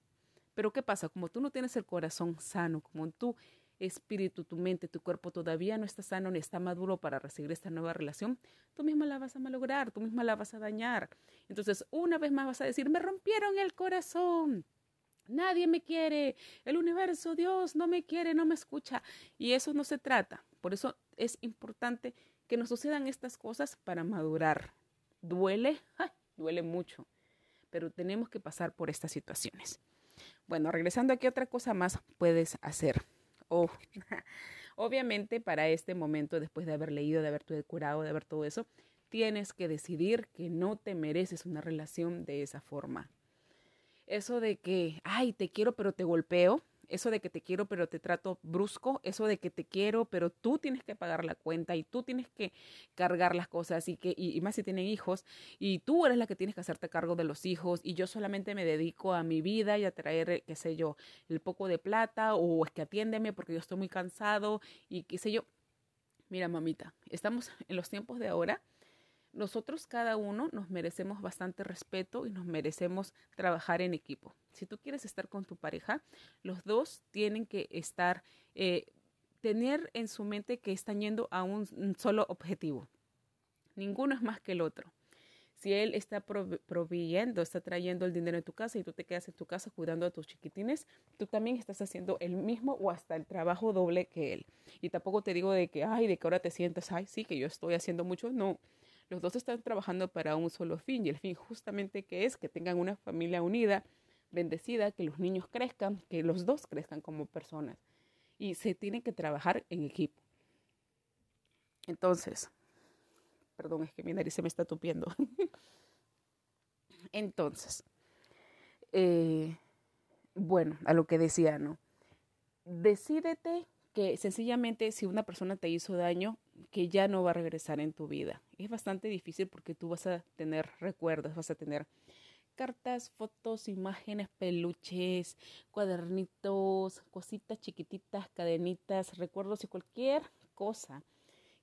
Pero ¿qué pasa? Como tú no tienes el corazón sano, como tú espíritu, tu mente, tu cuerpo todavía no está sano ni está maduro para recibir esta nueva relación, tú misma la vas a malograr, tú misma la vas a dañar. Entonces, una vez más vas a decir, me rompieron el corazón. Nadie me quiere, el universo, Dios no me quiere, no me escucha. Y eso no se trata. Por eso es importante que nos sucedan estas cosas para madurar. Duele, duele mucho, pero tenemos que pasar por estas situaciones. Bueno, regresando aquí, otra cosa más puedes hacer. Oh, obviamente para este momento, después de haber leído, de haber curado, de haber todo eso, tienes que decidir que no te mereces una relación de esa forma. Eso de que, ay, te quiero pero te golpeo, eso de que te quiero pero te trato brusco, eso de que te quiero pero tú tienes que pagar la cuenta y tú tienes que cargar las cosas y que y, más si tienen hijos y tú eres la que tienes que hacerte cargo de los hijos y yo solamente me dedico a mi vida y a traer qué sé yo, el poco de plata o es que atiéndeme porque yo estoy muy cansado y qué sé yo. Mira, mamita, estamos en los tiempos de ahora nosotros cada uno nos merecemos bastante respeto y nos merecemos trabajar en equipo. Si tú quieres estar con tu pareja, los dos tienen que estar, eh, tener en su mente que están yendo a un, solo objetivo. Ninguno es más que el otro. Si él está proveyendo, está trayendo el dinero en tu casa y tú te quedas en tu casa cuidando a tus chiquitines, tú también estás haciendo el mismo o hasta el trabajo doble que él. Y tampoco te digo de que, ay, de que ahora te sientas, ay, sí, que yo estoy haciendo mucho. No, los dos están trabajando para un solo fin y el fin justamente que es que tengan una familia unida, bendecida, que los niños crezcan, que los dos crezcan como personas. Y se tiene que trabajar en equipo. Entonces, perdón, es que mi nariz se me está tupiendo. Entonces, eh, bueno, a lo que decía, ¿no? Decídete que sencillamente si una persona te hizo daño, que ya no va a regresar en tu vida. Es bastante difícil porque tú vas a tener recuerdos, vas a tener cartas, fotos, imágenes, peluches, cuadernitos, cositas chiquititas, cadenitas, recuerdos y cualquier cosa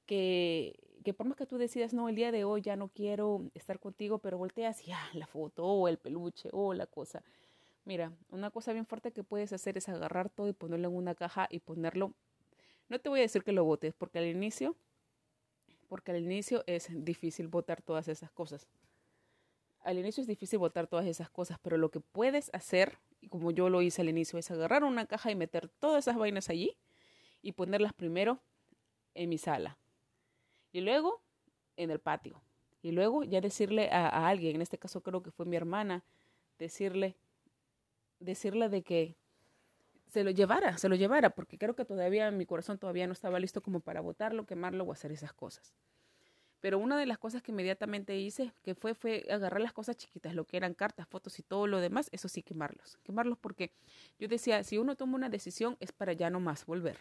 que, que por más que tú decidas, no, el día de hoy ya no quiero estar contigo, pero volteas y ah, la foto o el peluche o la cosa. Mira, una cosa bien fuerte que puedes hacer es agarrar todo y ponerlo en una caja y ponerlo. No te voy a decir que lo botes, porque al inicio, porque al inicio es difícil botar todas esas cosas. Al inicio es difícil botar todas esas cosas, pero lo que puedes hacer, y como yo lo hice al inicio, es agarrar una caja y meter todas esas vainas allí y ponerlas primero en mi sala y luego en el patio. Y luego ya decirle a, alguien, en este caso creo que fue mi hermana, decirle, decirle de que se lo llevara, se lo llevara, porque creo que todavía mi corazón todavía no estaba listo como para botarlo, quemarlo o hacer esas cosas. Pero una de las cosas que inmediatamente hice, que fue, fue agarrar las cosas chiquitas, lo que eran cartas, fotos y todo lo demás, eso sí, quemarlos. Quemarlos porque yo decía, si uno toma una decisión es para ya no más volver.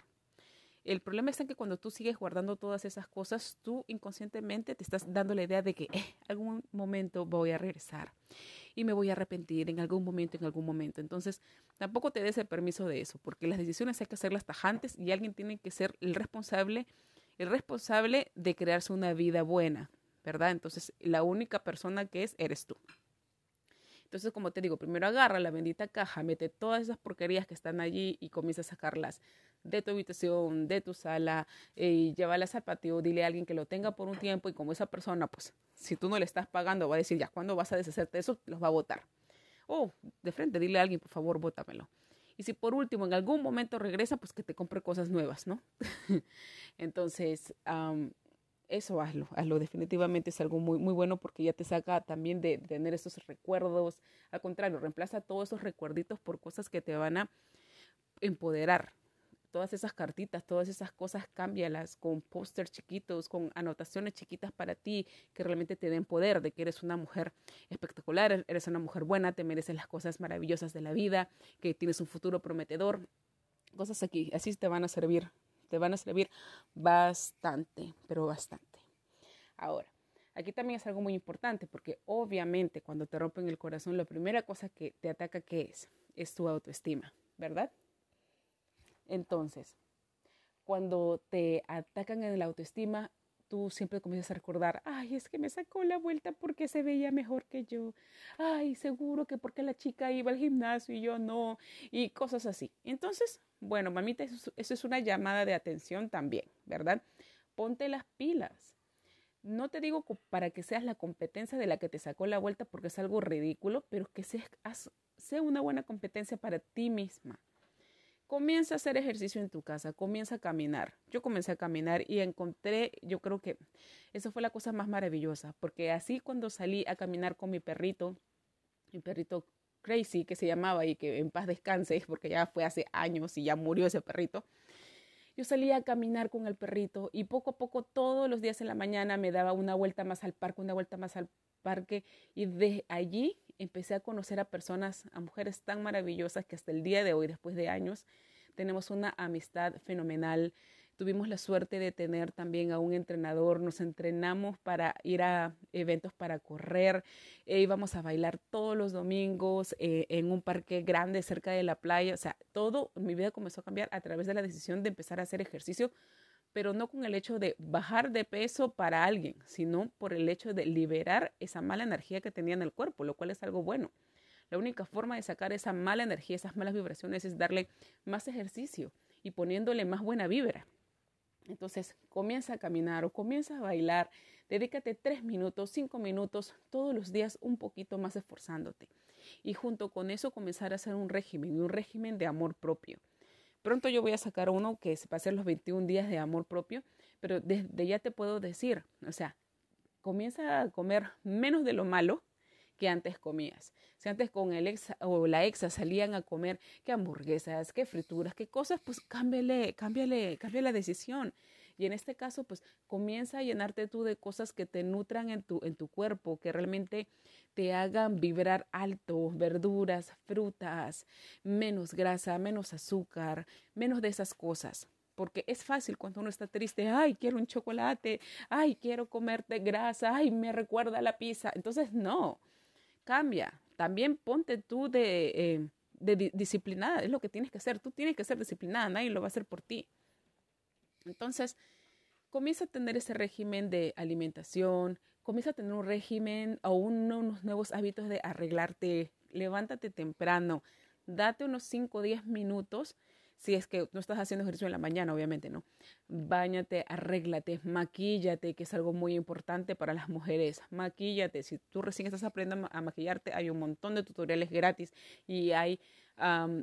El problema está en que cuando tú sigues guardando todas esas cosas, tú inconscientemente te estás dando la idea de que eh, algún momento voy a regresar y me voy a arrepentir en algún momento, en algún momento. Entonces, tampoco te des el permiso de eso, porque las decisiones hay que hacerlas tajantes y alguien tiene que ser el responsable, el responsable de crearse una vida buena, ¿verdad? Entonces, la única persona que es eres tú. Entonces, como te digo, primero agarra la bendita caja, mete todas esas porquerías que están allí y comienza a sacarlas de tu habitación, de tu sala, eh, y llévalas al patio, dile a alguien que lo tenga por un tiempo y como esa persona, pues, si tú no le estás pagando, va a decir, ya, ¿cuándo vas a deshacerte de eso? Los va a votar. O de frente, dile a alguien, por favor, bótamelo. Y si por último en algún momento regresa, pues que te compre cosas nuevas, ¿no? Entonces, eso hazlo, hazlo. Definitivamente es algo muy, muy bueno porque ya te saca también de, tener esos recuerdos. Al contrario, reemplaza todos esos recuerditos por cosas que te van a empoderar. Todas esas cartitas, todas esas cosas, cámbialas con pósters chiquitos, con anotaciones chiquitas para ti que realmente te den poder de que eres una mujer espectacular, eres una mujer buena, te mereces las cosas maravillosas de la vida, que tienes un futuro prometedor. Cosas aquí, así te van a servir te van a servir bastante, pero bastante. Ahora, aquí también es algo muy importante porque obviamente cuando te rompen el corazón, la primera cosa que te ataca, ¿qué es? Es tu autoestima, ¿verdad? Entonces, cuando te atacan en la autoestima, tú siempre comienzas a recordar, ay, es que me sacó la vuelta porque se veía mejor que yo, ay, seguro que porque la chica iba al gimnasio y yo no, y cosas así. Entonces, bueno, mamita, eso, es una llamada de atención también, ¿verdad? Ponte las pilas. No te digo para que seas la competencia de la que te sacó la vuelta porque es algo ridículo, pero que sea, sea una buena competencia para ti misma. Comienza a hacer ejercicio en tu casa, comienza a caminar. Yo comencé a caminar y encontré, yo creo que eso fue la cosa más maravillosa, porque así cuando salí a caminar con mi perrito, mi perrito Crazy que se llamaba y que en paz descanse, porque ya fue hace años y ya murió ese perrito. Yo salía a caminar con el perrito y poco a poco todos los días en la mañana me daba una vuelta más al parque, una vuelta más al parque y de allí empecé a conocer a personas, a mujeres tan maravillosas que hasta el día de hoy, después de años, tenemos una amistad fenomenal. Tuvimos la suerte de tener también a un entrenador, nos entrenamos para ir a eventos para correr, e íbamos a bailar todos los domingos eh, en un parque grande cerca de la playa, o sea, todo mi vida comenzó a cambiar a través de la decisión de empezar a hacer ejercicio, pero no con el hecho de bajar de peso para alguien, sino por el hecho de liberar esa mala energía que tenía en el cuerpo, lo cual es algo bueno. La única forma de sacar esa mala energía, esas malas vibraciones, es darle más ejercicio y poniéndole más buena vibra. Entonces, comienza a caminar o comienza a bailar, dedícate tres minutos, cinco minutos, todos los días un poquito más esforzándote. Y junto con eso comenzar a hacer un régimen, un régimen de amor propio. Pronto yo voy a sacar uno que a ser los 21 días de amor propio, pero desde ya te puedo decir, o sea, comienza a comer menos de lo malo que antes comías. Si antes con el ex o la exa salían a comer qué hamburguesas, qué frituras, qué cosas, pues cámbiale, cámbiale, cambia la decisión. Y en este caso, pues comienza a llenarte tú de cosas que te nutran en tu, en tu cuerpo, que realmente te hagan vibrar alto, verduras, frutas, menos grasa, menos azúcar, menos de esas cosas porque es fácil cuando uno está triste, ay, quiero un chocolate, ay, quiero comerte grasa, ay, me recuerda la pizza. Entonces, no, cambia. También ponte tú de, eh, de disciplinada, es lo que tienes que hacer. Tú tienes que ser disciplinada, nadie lo va a hacer por ti. Entonces, comienza a tener ese régimen de alimentación, comienza a tener un régimen o unos nuevos hábitos de arreglarte, levántate temprano, date unos 5 o 10 minutos si es que no estás haciendo ejercicio en la mañana, obviamente, ¿no? Báñate, arréglate, maquíllate, que es algo muy importante para las mujeres. Maquíllate. Si tú recién estás aprendiendo a maquillarte, hay un montón de tutoriales gratis y hay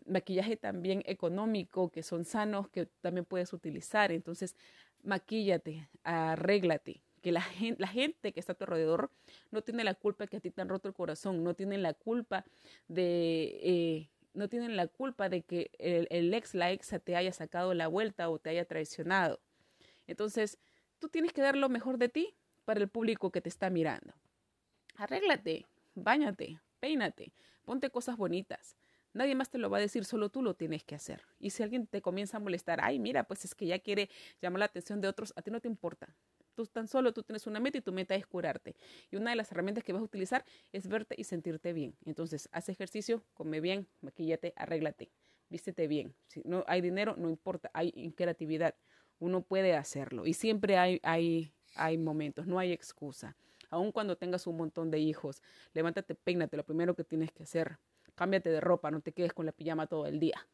maquillaje también económico que son sanos que también puedes utilizar. Entonces, maquíllate, arréglate. Que la gente, que está a tu alrededor no tiene la culpa que a ti te han roto el corazón, no tiene la culpa de eh, no tienen la culpa de que el, ex, la exa te haya sacado la vuelta o te haya traicionado. Entonces, tú tienes que dar lo mejor de ti para el público que te está mirando. Arréglate, báñate, peínate, ponte cosas bonitas. Nadie más te lo va a decir, solo tú lo tienes que hacer. Y si alguien te comienza a molestar, ay, mira, pues es que ya quiere llamar la atención de otros, a ti no te importa. Tú tan solo, tú tienes una meta y tu meta es curarte. Y una de las herramientas que vas a utilizar es verte y sentirte bien. Entonces, haz ejercicio, come bien, maquillate, arréglate, vístete bien. Si no hay dinero, no importa, hay creatividad. Uno puede hacerlo. Y siempre hay, hay, hay momentos, no hay excusa. Aun cuando tengas un montón de hijos, levántate, peínate, lo primero que tienes que hacer. Cámbiate de ropa, no te quedes con la pijama todo el día.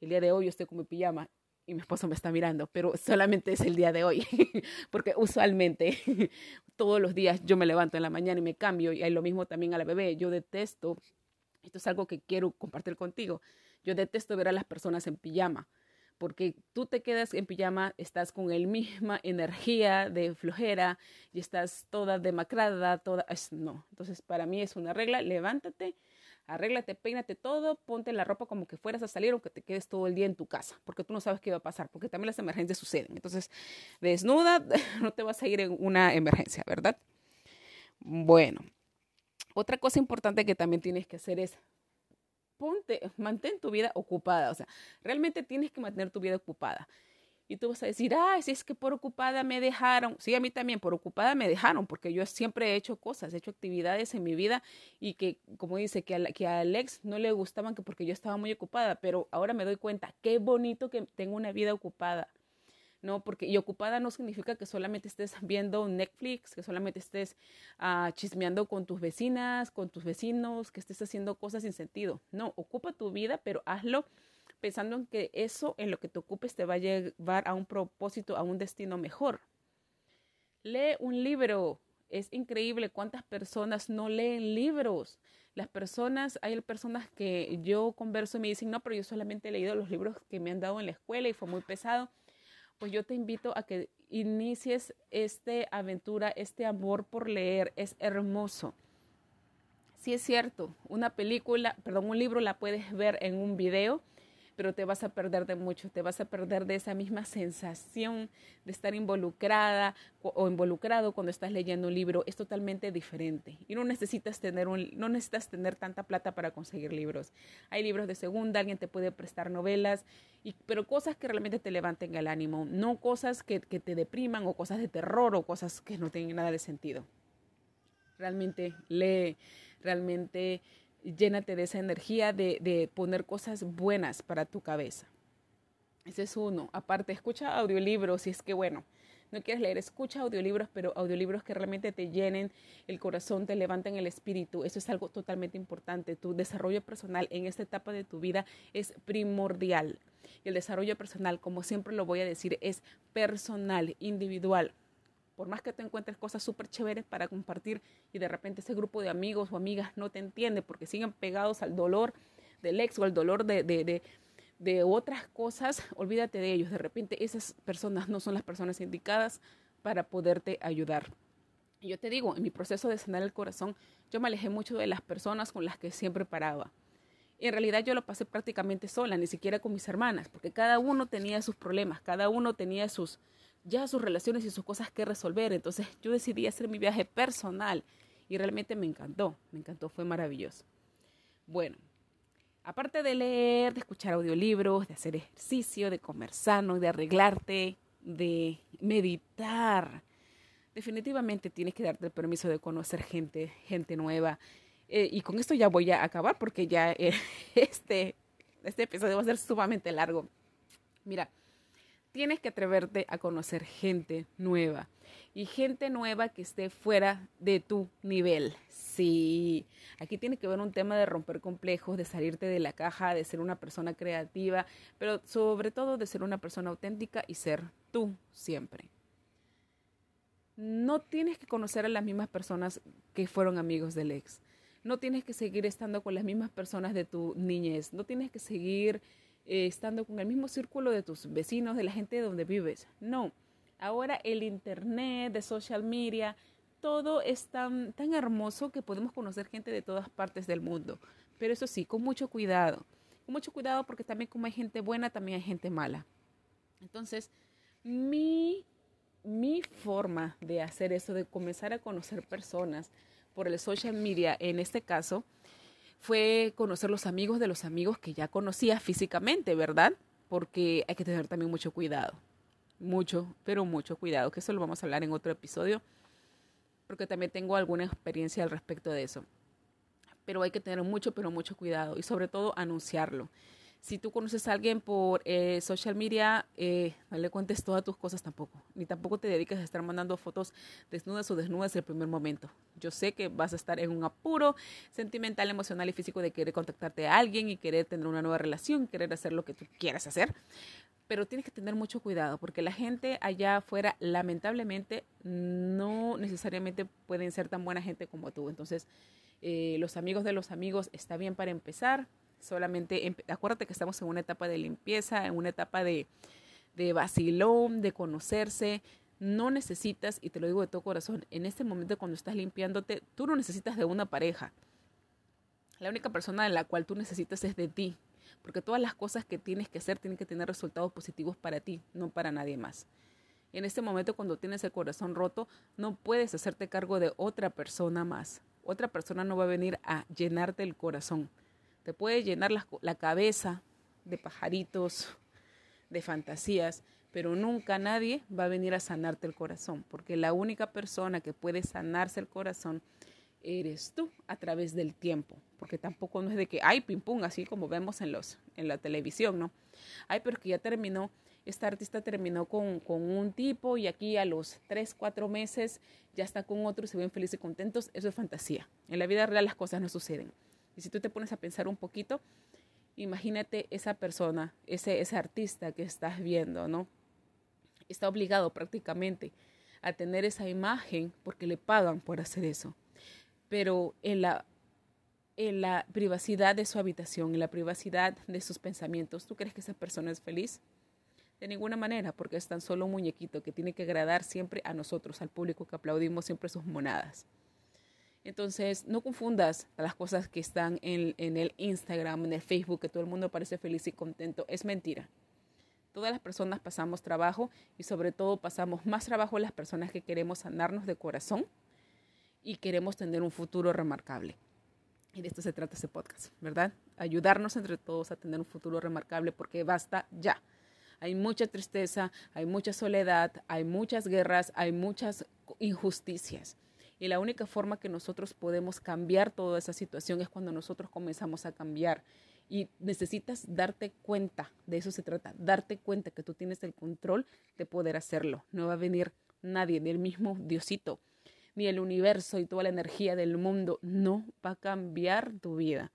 El día de hoy yo estoy con mi pijama y mi esposo me está mirando, pero solamente es el día de hoy, porque usualmente todos los días yo me levanto en la mañana y me cambio y hay lo mismo también a la bebé. Yo detesto, esto es algo que quiero compartir contigo, yo detesto ver a las personas en pijama, porque tú te quedas en pijama, estás con el misma energía de flojera y estás toda demacrada, toda, no, entonces para mí es una regla, levántate arréglate, peínate todo, ponte la ropa como que fueras a salir o que te quedes todo el día en tu casa, porque tú no sabes qué va a pasar, porque también las emergencias suceden. Entonces, desnuda, no te vas a ir en una emergencia, ¿verdad? Bueno, otra cosa importante que también tienes que hacer es ponte, mantén tu vida ocupada, o sea, realmente tienes que mantener tu vida ocupada. Y tú vas a decir, ay, si es que por ocupada me dejaron. Sí, a mí también, por ocupada me dejaron, porque yo siempre he hecho cosas, he hecho actividades en mi vida y que, como dice, que a, que a Alex no le gustaban que porque yo estaba muy ocupada, pero ahora me doy cuenta, qué bonito que tengo una vida ocupada. ¿no? Porque y ocupada no significa que solamente estés viendo Netflix, que solamente estés uh, chismeando con tus vecinas, con tus vecinos, que estés haciendo cosas sin sentido. No, ocupa tu vida, pero hazlo pensando en que eso en lo que te ocupes te va a llevar a un propósito, a un destino mejor. Lee un libro. Es increíble cuántas personas no leen libros. Las personas, hay personas que yo converso y me dicen, no, pero yo solamente he leído los libros que me han dado en la escuela y fue muy pesado. Pues yo te invito a que inicies esta aventura, este amor por leer. Es hermoso. Sí es cierto, una película, perdón, un libro la puedes ver en un video, pero te vas a perder de mucho, te vas a perder de esa misma sensación de estar involucrada o involucrado cuando estás leyendo un libro, es totalmente diferente. Y no necesitas tener un, no necesitas tener tanta plata para conseguir libros. Hay libros de segunda, alguien te puede prestar novelas, y, pero cosas que realmente te levanten el ánimo, no cosas que, que te depriman o cosas de terror o cosas que no tienen nada de sentido. Realmente lee, realmente llénate de esa energía de, de, poner cosas buenas para tu cabeza. Ese es uno. Aparte, escucha audiolibros si es que, bueno, no quieres leer, escucha audiolibros, pero audiolibros que realmente te llenen el corazón, te levanten el espíritu. Eso es algo totalmente importante. Tu desarrollo personal en esta etapa de tu vida es primordial. Y el desarrollo personal, como siempre lo voy a decir, es personal, individual por más que te encuentres cosas súper chéveres para compartir y de repente ese grupo de amigos o amigas no te entiende porque siguen pegados al dolor del ex o al dolor de, de, de, otras cosas, olvídate de ellos. De repente esas personas no son las personas indicadas para poderte ayudar. Y yo te digo, en mi proceso de sanar el corazón, yo me alejé mucho de las personas con las que siempre paraba. Y en realidad yo lo pasé prácticamente sola, ni siquiera con mis hermanas, porque cada uno tenía sus problemas, cada uno tenía sus, ya sus relaciones y sus cosas que resolver. Entonces yo decidí hacer mi viaje personal y realmente me encantó, me encantó, fue maravilloso. Bueno, aparte de leer, de escuchar audiolibros, de hacer ejercicio, de comer sano, de arreglarte, de meditar, definitivamente tienes que darte el permiso de conocer gente, gente nueva. Eh, y con esto ya voy a acabar porque ya eh, este, este episodio va a ser sumamente largo. Mira, tienes que atreverte a conocer gente nueva y gente nueva que esté fuera de tu nivel. Sí, aquí tiene que ver un tema de romper complejos, de salirte de la caja, de ser una persona creativa, pero sobre todo de ser una persona auténtica y ser tú siempre. No tienes que conocer a las mismas personas que fueron amigos del ex. No tienes que seguir estando con las mismas personas de tu niñez. No tienes que seguir eh, estando con el mismo círculo de tus vecinos, de la gente de donde vives. No. Ahora el Internet, de social media, todo es tan, tan hermoso que podemos conocer gente de todas partes del mundo. Pero eso sí, con mucho cuidado. Con mucho cuidado porque también como hay gente buena, también hay gente mala. Entonces, mi, mi forma de hacer eso, de comenzar a conocer personas por el social media, en este caso, fue conocer los amigos de los amigos que ya conocía físicamente, ¿verdad? Porque hay que tener también mucho cuidado. Mucho, pero mucho cuidado, que eso lo vamos a hablar en otro episodio, porque también tengo alguna experiencia al respecto de eso. Pero hay que tener mucho, pero mucho cuidado y sobre todo anunciarlo. Si tú conoces a alguien por eh, social media, eh, no le cuentes todas tus cosas tampoco. Ni tampoco te dediques a estar mandando fotos desnudas o desnudas el primer momento. Yo sé que vas a estar en un apuro sentimental, emocional y físico de querer contactarte a alguien y querer tener una nueva relación, querer hacer lo que tú quieras hacer. Pero tienes que tener mucho cuidado porque la gente allá afuera, lamentablemente, no necesariamente pueden ser tan buena gente como tú. Entonces, eh, los amigos de los amigos está bien para empezar, Solamente, acuérdate que estamos en una etapa de limpieza, en una etapa de, de vacilón, de conocerse. No necesitas, y te lo digo de todo corazón, en este momento cuando estás limpiándote, tú no necesitas de una pareja. La única persona de la cual tú necesitas es de ti, porque todas las cosas que tienes que hacer tienen que tener resultados positivos para ti, no para nadie más. En este momento cuando tienes el corazón roto, no puedes hacerte cargo de otra persona más. Otra persona no va a venir a llenarte el corazón. Te puede llenar la, cabeza de pajaritos, de fantasías, pero nunca nadie va a venir a sanarte el corazón, porque la única persona que puede sanarse el corazón eres tú a través del tiempo, porque tampoco no es de que, ay, pim pum, así como vemos en, los, en la televisión, ¿no? Ay, pero que ya terminó, esta artista terminó con, con un tipo y aquí a los tres, cuatro meses ya está con otro y se ven felices y contentos, eso es fantasía. En la vida real las cosas no suceden. Si tú te pones a pensar un poquito, imagínate esa persona, ese, ese artista que estás viendo, ¿no? Está obligado prácticamente a tener esa imagen porque le pagan por hacer eso. Pero en la, en la privacidad de su habitación, en la privacidad de sus pensamientos, ¿tú crees que esa persona es feliz? De ninguna manera, porque es tan solo un muñequito que tiene que agradar siempre a nosotros, al público que aplaudimos siempre sus monadas. Entonces, no confundas las cosas que están en, el Instagram, en el Facebook, que todo el mundo parece feliz y contento. Es mentira. Todas las personas pasamos trabajo y sobre todo pasamos más trabajo las personas que queremos sanarnos de corazón y queremos tener un futuro remarcable. Y de esto se trata este podcast, ¿verdad? Ayudarnos entre todos a tener un futuro remarcable porque basta ya. Hay mucha tristeza, hay mucha soledad, hay muchas guerras, hay muchas injusticias. Y la única forma que nosotros podemos cambiar toda esa situación es cuando nosotros comenzamos a cambiar. Y necesitas darte cuenta, de eso se trata, darte cuenta que tú tienes el control de poder hacerlo. No va a venir nadie, ni el mismo Diosito, ni el universo y toda la energía del mundo. No va a cambiar tu vida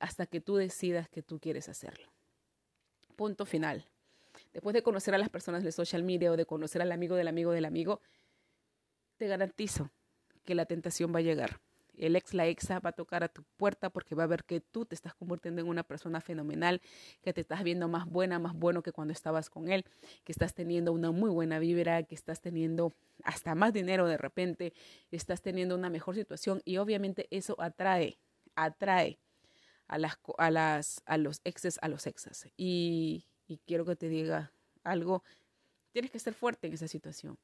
hasta que tú decidas que tú quieres hacerlo. Punto final. Después de conocer a las personas de social media o de conocer al amigo del amigo del amigo, te garantizo que la tentación va a llegar. El ex, la exa va a tocar a tu puerta porque va a ver que tú te estás convirtiendo en una persona fenomenal, que te estás viendo más buena, más bueno que cuando estabas con él, que estás teniendo una muy buena vibra, que estás teniendo hasta más dinero de repente, estás teniendo una mejor situación y obviamente eso atrae, atrae a las a las a los exes, a los exes. Y, y quiero que te diga algo, tienes que ser fuerte en esa situación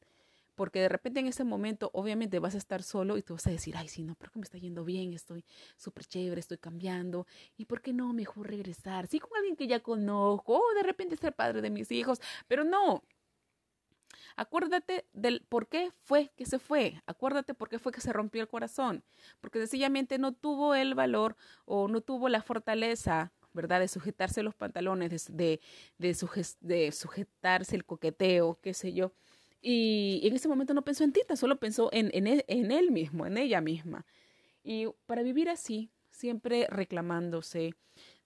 porque de repente en ese momento obviamente vas a estar solo y tú vas a decir, ay, sí, no, pero que me está yendo bien, estoy súper chévere, estoy cambiando, y por qué no, mejor regresar, sí, con alguien que ya conozco, de repente ser padre de mis hijos, pero no. Acuérdate del por qué fue que se fue, acuérdate por qué fue que se rompió el corazón, porque sencillamente no tuvo el valor o no tuvo la fortaleza ¿verdad? De sujetarse los pantalones, de, de, de sujetarse el coqueteo, qué sé yo. Y en ese momento no pensó en Tita, solo pensó en, en, él, en él mismo, en ella misma. Y para vivir así, siempre reclamándose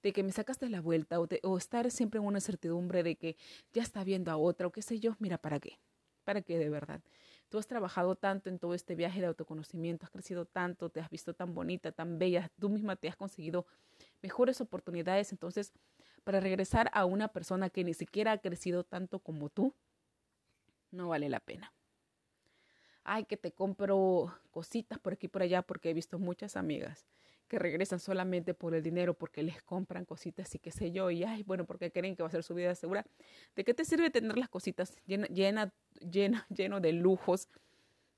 de que me sacaste la vuelta o, o estar siempre en una incertidumbre de que ya está viendo a otra o qué sé yo, mira, ¿para qué? ¿Para qué de verdad? Tú has trabajado tanto en todo este viaje de autoconocimiento, has crecido tanto, te has visto tan bonita, tan bella, tú misma te has conseguido mejores oportunidades, entonces, para regresar a una persona que ni siquiera ha crecido tanto como tú, no vale la pena. Ay, que te compro cositas por aquí y por allá porque he visto muchas amigas que regresan solamente por el dinero porque les compran cositas y qué sé yo, y ay, bueno, porque creen que va a ser su vida segura. ¿De qué te sirve tener las cositas llena, llena, llena, lleno de lujos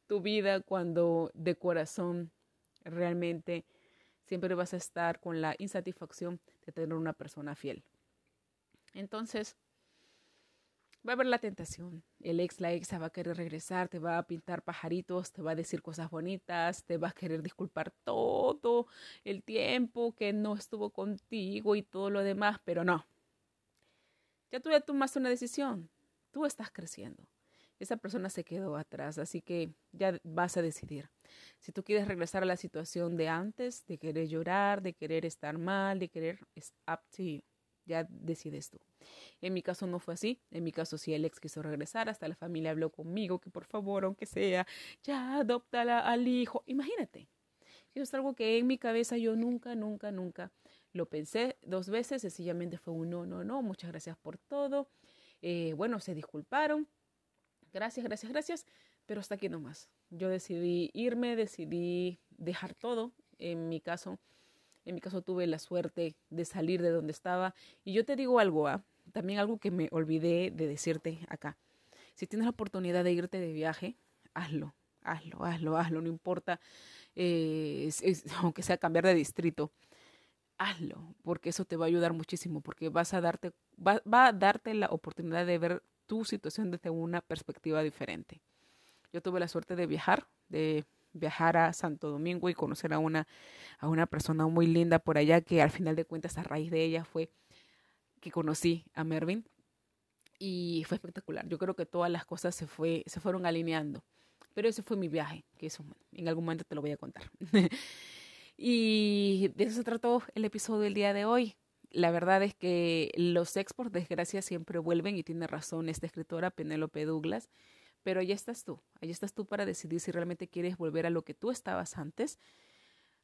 tu vida cuando de corazón realmente siempre vas a estar con la insatisfacción de tener una persona fiel? Entonces, va a haber la tentación. El ex, la exa va a querer regresar, te va a pintar pajaritos, te va a decir cosas bonitas, te va a querer disculpar todo el tiempo que no estuvo contigo y todo lo demás, pero no. Ya tú ya tomaste una decisión. Tú estás creciendo. Esa persona se quedó atrás, así que ya vas a decidir. Si tú quieres regresar a la situación de antes, de querer llorar, de querer estar mal, de querer, es up to you ya decides tú. En mi caso no fue así, en mi caso sí el ex quiso regresar, hasta la familia habló conmigo que por favor, aunque sea, ya adopta al hijo. Imagínate, eso es algo que en mi cabeza yo nunca, nunca, nunca lo pensé dos veces, sencillamente fue un no, no, no, muchas gracias por todo. Eh, bueno, se disculparon, gracias, gracias, gracias, pero hasta aquí nomás. Yo decidí irme, decidí dejar todo, en mi caso en mi caso tuve la suerte de salir de donde estaba. Y yo te digo algo, ¿ah? también algo que me olvidé de decirte acá. Si tienes la oportunidad de irte de viaje, hazlo, hazlo, hazlo, hazlo, no importa, eh, aunque sea cambiar de distrito, hazlo, porque eso te va a ayudar muchísimo, porque vas a darte, va, va a darte la oportunidad de ver tu situación desde una perspectiva diferente. Yo tuve la suerte de viajar, de viajar a Santo Domingo y conocer a una, a una persona muy linda por allá que al final de cuentas a raíz de ella fue que conocí a Mervin y fue espectacular. Yo creo que todas las cosas se, fue, se fueron alineando. Pero ese fue mi viaje, que eso en algún momento te lo voy a contar. y de eso se trató el episodio del día de hoy. La verdad es que los ex, por desgracia, siempre vuelven y tiene razón esta escritora Penélope Douglas pero ahí estás tú, ahí estás tú para decidir si realmente quieres volver a lo que tú estabas antes,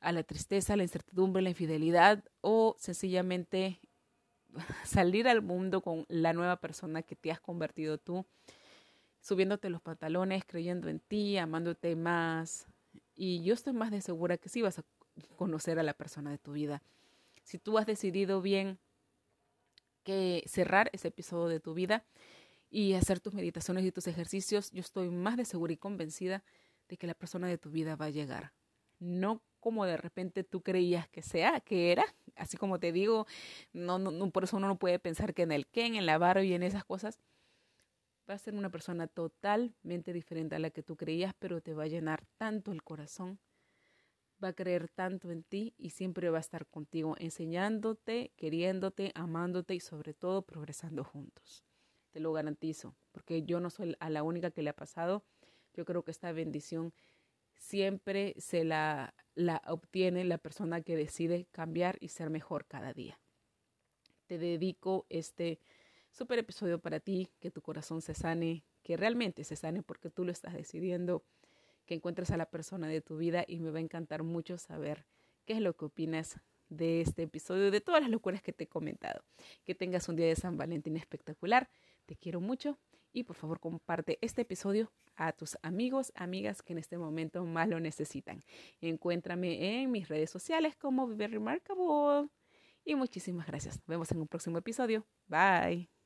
a la tristeza, la incertidumbre, la infidelidad o sencillamente salir al mundo con la nueva persona que te has convertido tú, subiéndote los pantalones, creyendo en ti, amándote más. Y yo estoy más de segura que sí vas a conocer a la persona de tu vida. Si tú has decidido bien que cerrar ese episodio de tu vida, y hacer tus meditaciones y tus ejercicios, yo estoy más de segura y convencida de que la persona de tu vida va a llegar. No como de repente tú creías que sea, que era, así como te digo, no, por eso uno no puede pensar que en el Ken, en la barba y en esas cosas, va a ser una persona totalmente diferente a la que tú creías, pero te va a llenar tanto el corazón, va a creer tanto en ti y siempre va a estar contigo, enseñándote, queriéndote, amándote y sobre todo progresando juntos te lo garantizo, porque yo no soy a la única que le ha pasado. Yo creo que esta bendición siempre se la, la obtiene la persona que decide cambiar y ser mejor cada día. Te dedico este super episodio para ti, que tu corazón se sane, que realmente se sane porque tú lo estás decidiendo, que encuentres a la persona de tu vida y me va a encantar mucho saber qué es lo que opinas de este episodio, de todas las locuras que te he comentado. Que tengas un día de San Valentín espectacular. Te quiero mucho y por favor comparte este episodio a tus amigos, amigas que en este momento más lo necesitan. Encuéntrame en mis redes sociales como Viver Remarkable. Y muchísimas gracias. Nos vemos en un próximo episodio. Bye.